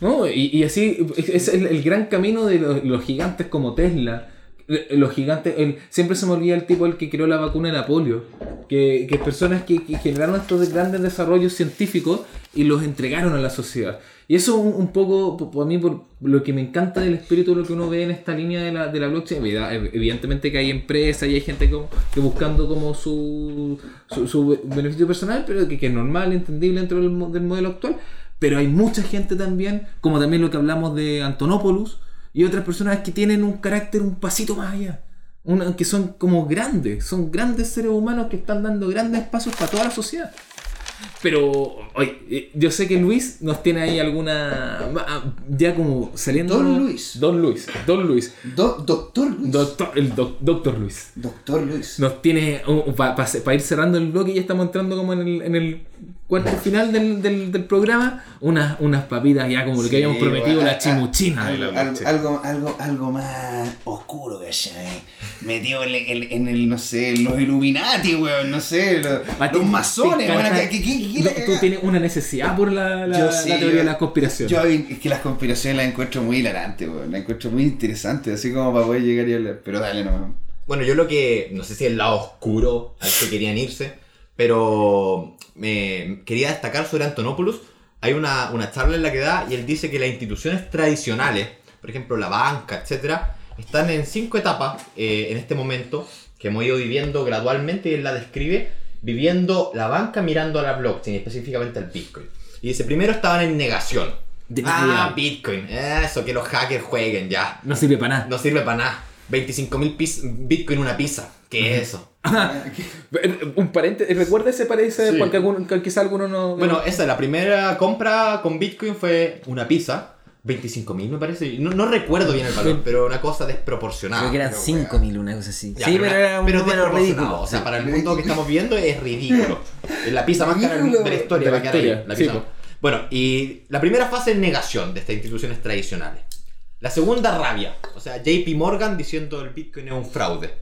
No, y, y así es- el, el gran camino de los, los gigantes como Tesla. Eh, Los gigantes, el- siempre se me olvida el tipo el que creó la vacuna de la polio, que, que personas que, que generaron estos de- grandes desarrollos científicos y los entregaron a la sociedad. Y eso un, un poco, por, por mí, por lo que me encanta del espíritu, lo que uno ve en esta línea de la, de la blockchain, Evi- evidentemente que hay empresas y hay gente como, que buscando como su, su, su beneficio personal, pero que, que es normal, entendible dentro del, del modelo actual. Pero hay mucha gente también, como también lo que hablamos de Antonopoulos, y otras personas que tienen un carácter un pasito más allá. Una- que son como grandes, son grandes seres humanos que están dando grandes pasos para toda la sociedad. Pero, oye, eh, yo sé que Luis nos tiene ahí alguna. ah, Ya como saliendo. Don Luis. Don Luis. Don Luis. Do- Doctor Luis. Doctor, el doc- Doctor Luis. Doctor Luis. Nos tiene. Para ir cerrando el bloque, ya estamos entrando como en el, en el cuando al final del, del, del programa, unas, unas papitas ya como lo que Sí, habíamos prometido, bueno, la a- chimuchina. de la algo, algo, algo, algo más oscuro, ¿cachai? Metido en el, en- en el, no sé, los Illuminati, weón, no sé, los, A los masones, weón, ¿qué- qué- la Tú cagá? tienes una necesidad por la, la, Yo la sí, teoría yo- de las conspiraciones. Yo es que las conspiraciones las encuentro muy hilarantes, las encuentro muy interesantes, así como para poder llegar y hablar. Pero dale nomás. Bueno, yo lo que. No sé si el lado oscuro al que querían irse, pero me quería destacar sobre Antonopoulos. Hay una, una charla en la que da y él dice que las instituciones tradicionales, por ejemplo la banca, etcétera, están en cinco etapas eh, en este momento que hemos ido viviendo gradualmente y él la describe viviendo la banca mirando a la blockchain, específicamente al Bitcoin. Y dice, primero estaban en negación. De- ah. Bitcoin, eso, que los hackers jueguen ya. No sirve para nada. No sirve para nada. 25.000 Bitcoin una pizza. ¿Qué es eso? Un paréntesis, recuerda ese paréntesis Sí. porque algún, quizá alguno no. Bueno, esa, la primera compra con Bitcoin fue una pizza. 25.000 me parece. No, no recuerdo bien el valor, pero una cosa desproporcionada. Creo que eran pero 5000, una cosa así. Ya, sí, pero era un pero número ridículo. O sea, para el mundo que estamos viendo es ridículo. La pizza más cara de la historia. Va a quedar ahí, la sí, pizza. po. Bueno, y la primera fase es negación de estas instituciones tradicionales. La segunda, rabia. O sea, JP Morgan diciendo el Bitcoin es un fraude.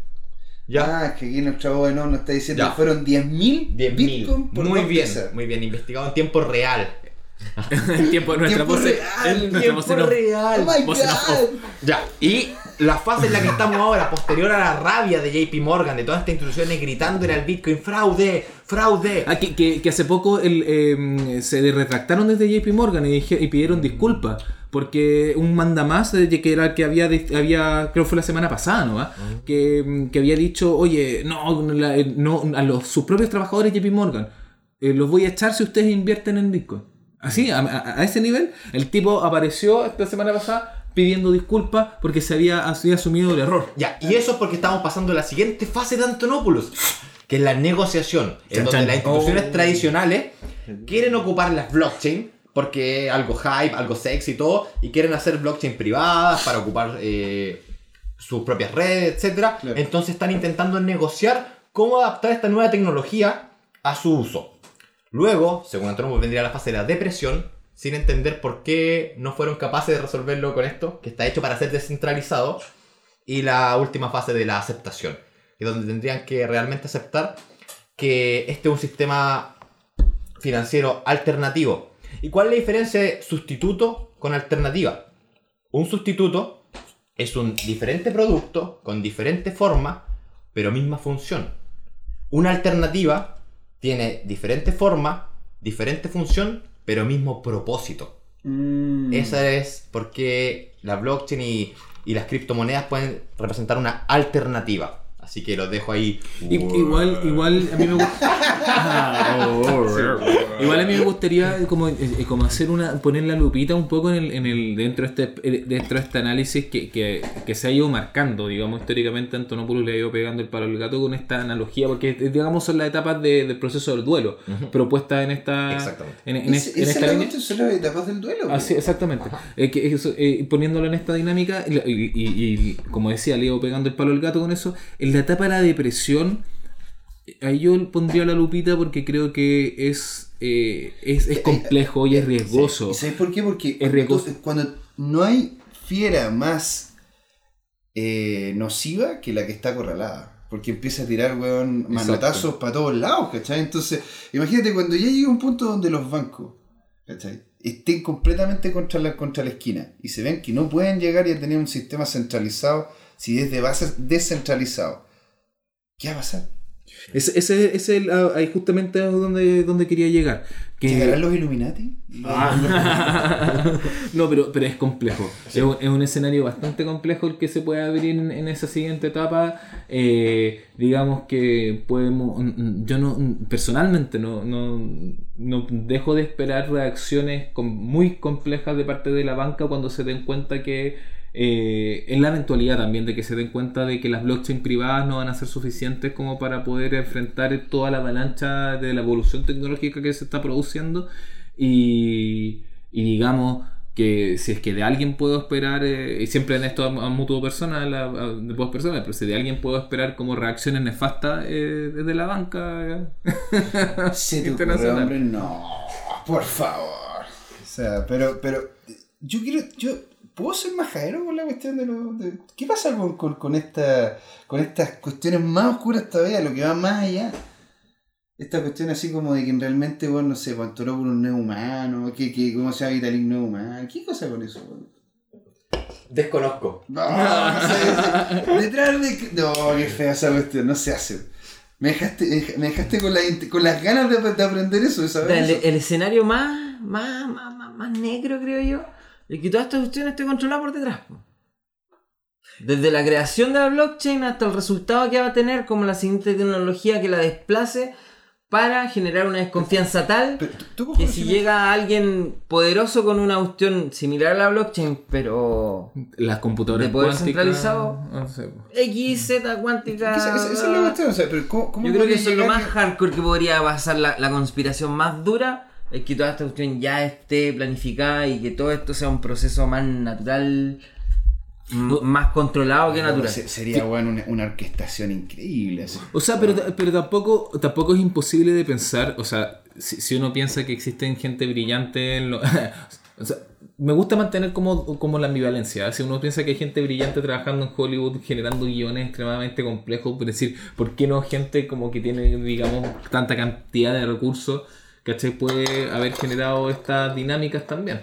Ya. Ah, es que aquí nuestra voz no nos está diciendo Ya. que fueron 10.000 10.000. Bitcoin por Muy bien, muy bien. Investigado en tiempo real. el tiempo de nuestra voz. nuestra en off. real. Oh my en. God. Ya, y la fase en la que estamos ahora, posterior a la rabia de JP Morgan, de todas estas instituciones gritándole al Bitcoin, fraude, fraude. Ah, que, que- que hace poco el, eh, se retractaron desde JP Morgan y, dije- y pidieron disculpas. Porque un mandamás, eh, que era el que había, había, creo que fue la semana pasada, ¿no? va? que, mm, que había dicho, oye, no, la- eh, no a los, sus propios trabajadores JP Morgan, eh, los voy a echar si ustedes invierten en Bitcoin. Así, a, a- a ese nivel, el tipo apareció esta semana pasada pidiendo disculpas porque se había, había asumido el error. Ya, y eso es porque estamos pasando a la siguiente fase de Antonopoulos, que es la negociación, en Chan, donde chan. las instituciones Oh. tradicionales quieren ocupar las blockchain porque es algo hype, algo sexy y todo, y quieren hacer blockchain privadas para ocupar eh, sus propias redes, etcétera. Claro. Entonces están intentando negociar cómo adaptar esta nueva tecnología a su uso. Luego, según Antonopoulos, vendría la fase de la depresión, sin entender por qué no fueron capaces de resolverlo con esto, que está hecho para ser descentralizado. Y la última fase de la aceptación, que donde tendrían que realmente aceptar que este es un sistema financiero alternativo. ¿Y cuál es la diferencia de sustituto con alternativa? Un sustituto es un diferente producto con diferente forma, pero misma función. Una alternativa tiene diferente forma, diferente función, pero mismo propósito. Mm. Esa es porque la blockchain y, y las criptomonedas pueden representar una alternativa. Así que los dejo ahí. I- Igual, igual a mí me gusta. igual a mí me gustaría como, eh, eh, como hacer una. poner la lupita un poco en el, en el dentro de este eh, dentro de este análisis que, que, que se ha ido marcando, digamos, históricamente Antonopoulos le ha ido pegando el palo al gato con esta analogía, porque digamos son las etapas de- del proceso del duelo, propuestas en esta. Exactamente. En, en Ese- es- en esa esta es la línea. cuestión, son las etapas del duelo. Así, exactamente. Eh, que eso, eh, poniéndolo en esta dinámica, y, y- y- y, como decía, le iba pegando el palo al gato con eso. En la etapa de la depresión, eh, ahí yo pondría la lupita porque creo que es, eh, es, es complejo y es riesgoso. ¿Y sabes por qué? Porque Es riesgoso. cuando, cuando no hay fiera más eh, nociva que la que está acorralada. Porque empieza a tirar, weón, manotazos para todos lados, ¿cachai? Entonces, imagínate cuando ya llega un punto donde los bancos, ¿cachai? Estén completamente contra la, contra la esquina y se ven que no pueden llegar y a tener un sistema centralizado si es de base descentralizado. ¿Qué va a pasar? Ese, ese, ese es el- ah, ahí justamente donde, donde quería llegar. Que, ¿Llegarán los Illuminati? no, pero, pero es complejo. Es, un, es un escenario bastante complejo el que se puede abrir en, en esa siguiente etapa. Eh, digamos que podemos. Yo no personalmente no, no, no dejo de esperar reacciones muy complejas de parte de la banca cuando se den cuenta que. Eh, en la eventualidad también de que se den cuenta de que las blockchain privadas no van a ser suficientes como para poder enfrentar toda la avalancha de la evolución tecnológica que se está produciendo y, y digamos que si es que de alguien puedo esperar, eh, y siempre en esto a, a mutuo personal, a, a- de dos personas, pero si de alguien puedo esperar como reacciones nefastas eh, desde la banca. eh, Se te ocurre, Internacional. hombre, no, por favor. O sea, pero, pero yo quiero, yo puedo ser majadero con la cuestión de los, de- ¿qué pasa con, con, con esta, con estas cuestiones más oscuras todavía, lo que va más allá? Esta cuestión así como de que realmente, bueno, no sé, cuánto por un no humano, que, que, cómo se llama Vitalik no humano, ¿qué cosa con eso? weón? Desconozco. No, no sé, detrás de... No, qué fea esa cuestión, no se hace. Me dejaste, me dejaste con, la, int- con las ganas de, de aprender eso, de saber El, eso. el escenario más, más, más, más, más negro, creo yo, es que toda esta cuestión esté controlada por detrás. Desde la creación de la blockchain hasta el resultado que va a tener como la siguiente tecnología que la desplace para generar una desconfianza tal Pero tú- tú que si llega alguien poderoso con una cuestión similar a la blockchain, pero Las computadoras ¿De poder centralizado? no sé. X, Z cuántica. Esa, esa- esa es la cuestión, o sea, pero ¿cómo, cómo Yo creo que eso es lo más que- hardcore que podría pasar la, la conspiración más dura. Es que toda esta cuestión ya esté planificada y que todo esto sea un proceso más natural, más controlado que natural. Se- Sería bueno una, una orquestación increíble. así. O sea, pero, pero tampoco, tampoco es imposible de pensar, o sea, si, si uno piensa que existen gente brillante en lo... o sea, me gusta mantener como, como la ambivalencia. ¿eh? Si uno piensa que hay gente brillante trabajando en Hollywood, generando guiones extremadamente complejos, por decir, ¿por qué no gente como que tiene, digamos, tanta cantidad de recursos, ¿cachai? Puede haber generado estas dinámicas también.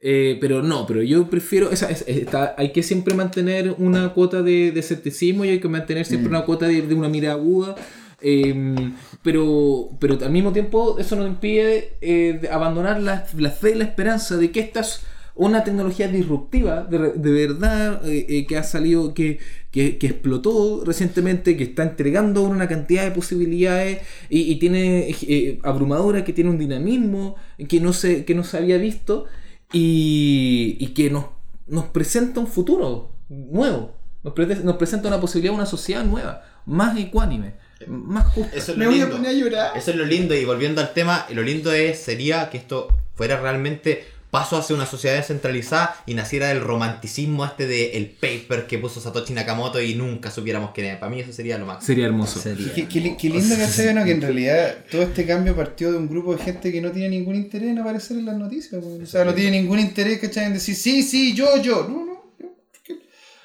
Eh, pero no, pero yo prefiero, esa, es- está- hay que siempre mantener una cuota de, de escepticismo y hay que mantener siempre una cuota de, de una mira aguda. eh, pero, pero al mismo tiempo eso no impide eh, abandonar la, la fe y la esperanza de que esta es una tecnología disruptiva, de, re- de verdad, eh, eh, que ha salido, que, que, que explotó recientemente, que está entregando una cantidad de posibilidades y, y tiene eh, abrumadora, que tiene un dinamismo que no se, que no se había visto y, y que nos, nos presenta un futuro nuevo. Nos, pre- nos presenta una posibilidad de una sociedad nueva, más ecuánime, más justa. Eso es Me lo voy a lindo. poner a llorar. Eso es lo lindo y volviendo al tema, lo lindo es, sería que esto fuera realmente paso hacia una sociedad descentralizada y naciera del romanticismo este de el paper que puso Satoshi Nakamoto y nunca supiéramos quién era. Para mí eso sería lo máximo. Sería hermoso. Sería. Qué, qué li- qué lindo que sea, ¿no? Que en realidad todo este cambio partió de un grupo de gente que no tiene ningún interés en aparecer en las noticias. weón. O sea, no tiene ningún interés, ¿cachai? En decir, sí, sí, yo, yo. No, no.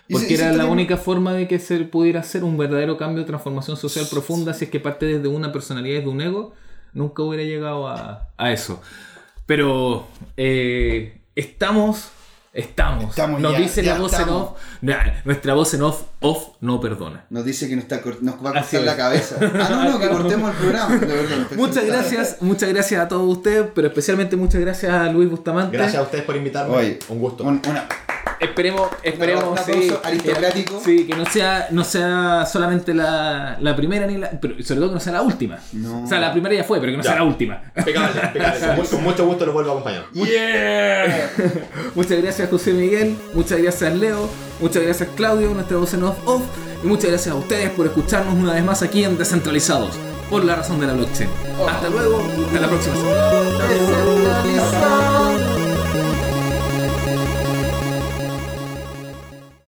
Porque se- era se la única forma de que se pudiera hacer un verdadero cambio de transformación social profunda si es que parte desde una personalidad, desde un ego, nunca hubiera llegado a, a eso. Pero eh, estamos, estamos. Estamos Nos ya, dice ya la voz en off. nah, nuestra voz en off, off no perdona. Nos dice que nos, está cort- nos va a cortar la cabeza. Ah, no, no, que cortemos el programa. verdad. Muchas gracias, muchas gracias a todos ustedes, pero especialmente muchas gracias a Luis Bustamante. Gracias a ustedes por invitarme. Oye, un gusto. un- una- Esperemos, esperemos un sí, aplauso aristocrático. que- sí, que no sea, no sea solamente la, la primera ni la. Pero sobre todo que no sea la última. No. O sea, la primera ya fue, pero que no Ya. sea la última. Impecable, impecable. Con mu- Con mucho gusto los vuelvo a acompañar. ¡Yeah! muchas gracias José Miguel, muchas gracias Leo, muchas gracias Claudio, nuestra voz en off, off, y muchas gracias a ustedes por escucharnos una vez más aquí en Descentralizados, por la razón de la blockchain. Hasta luego, hasta la próxima semana.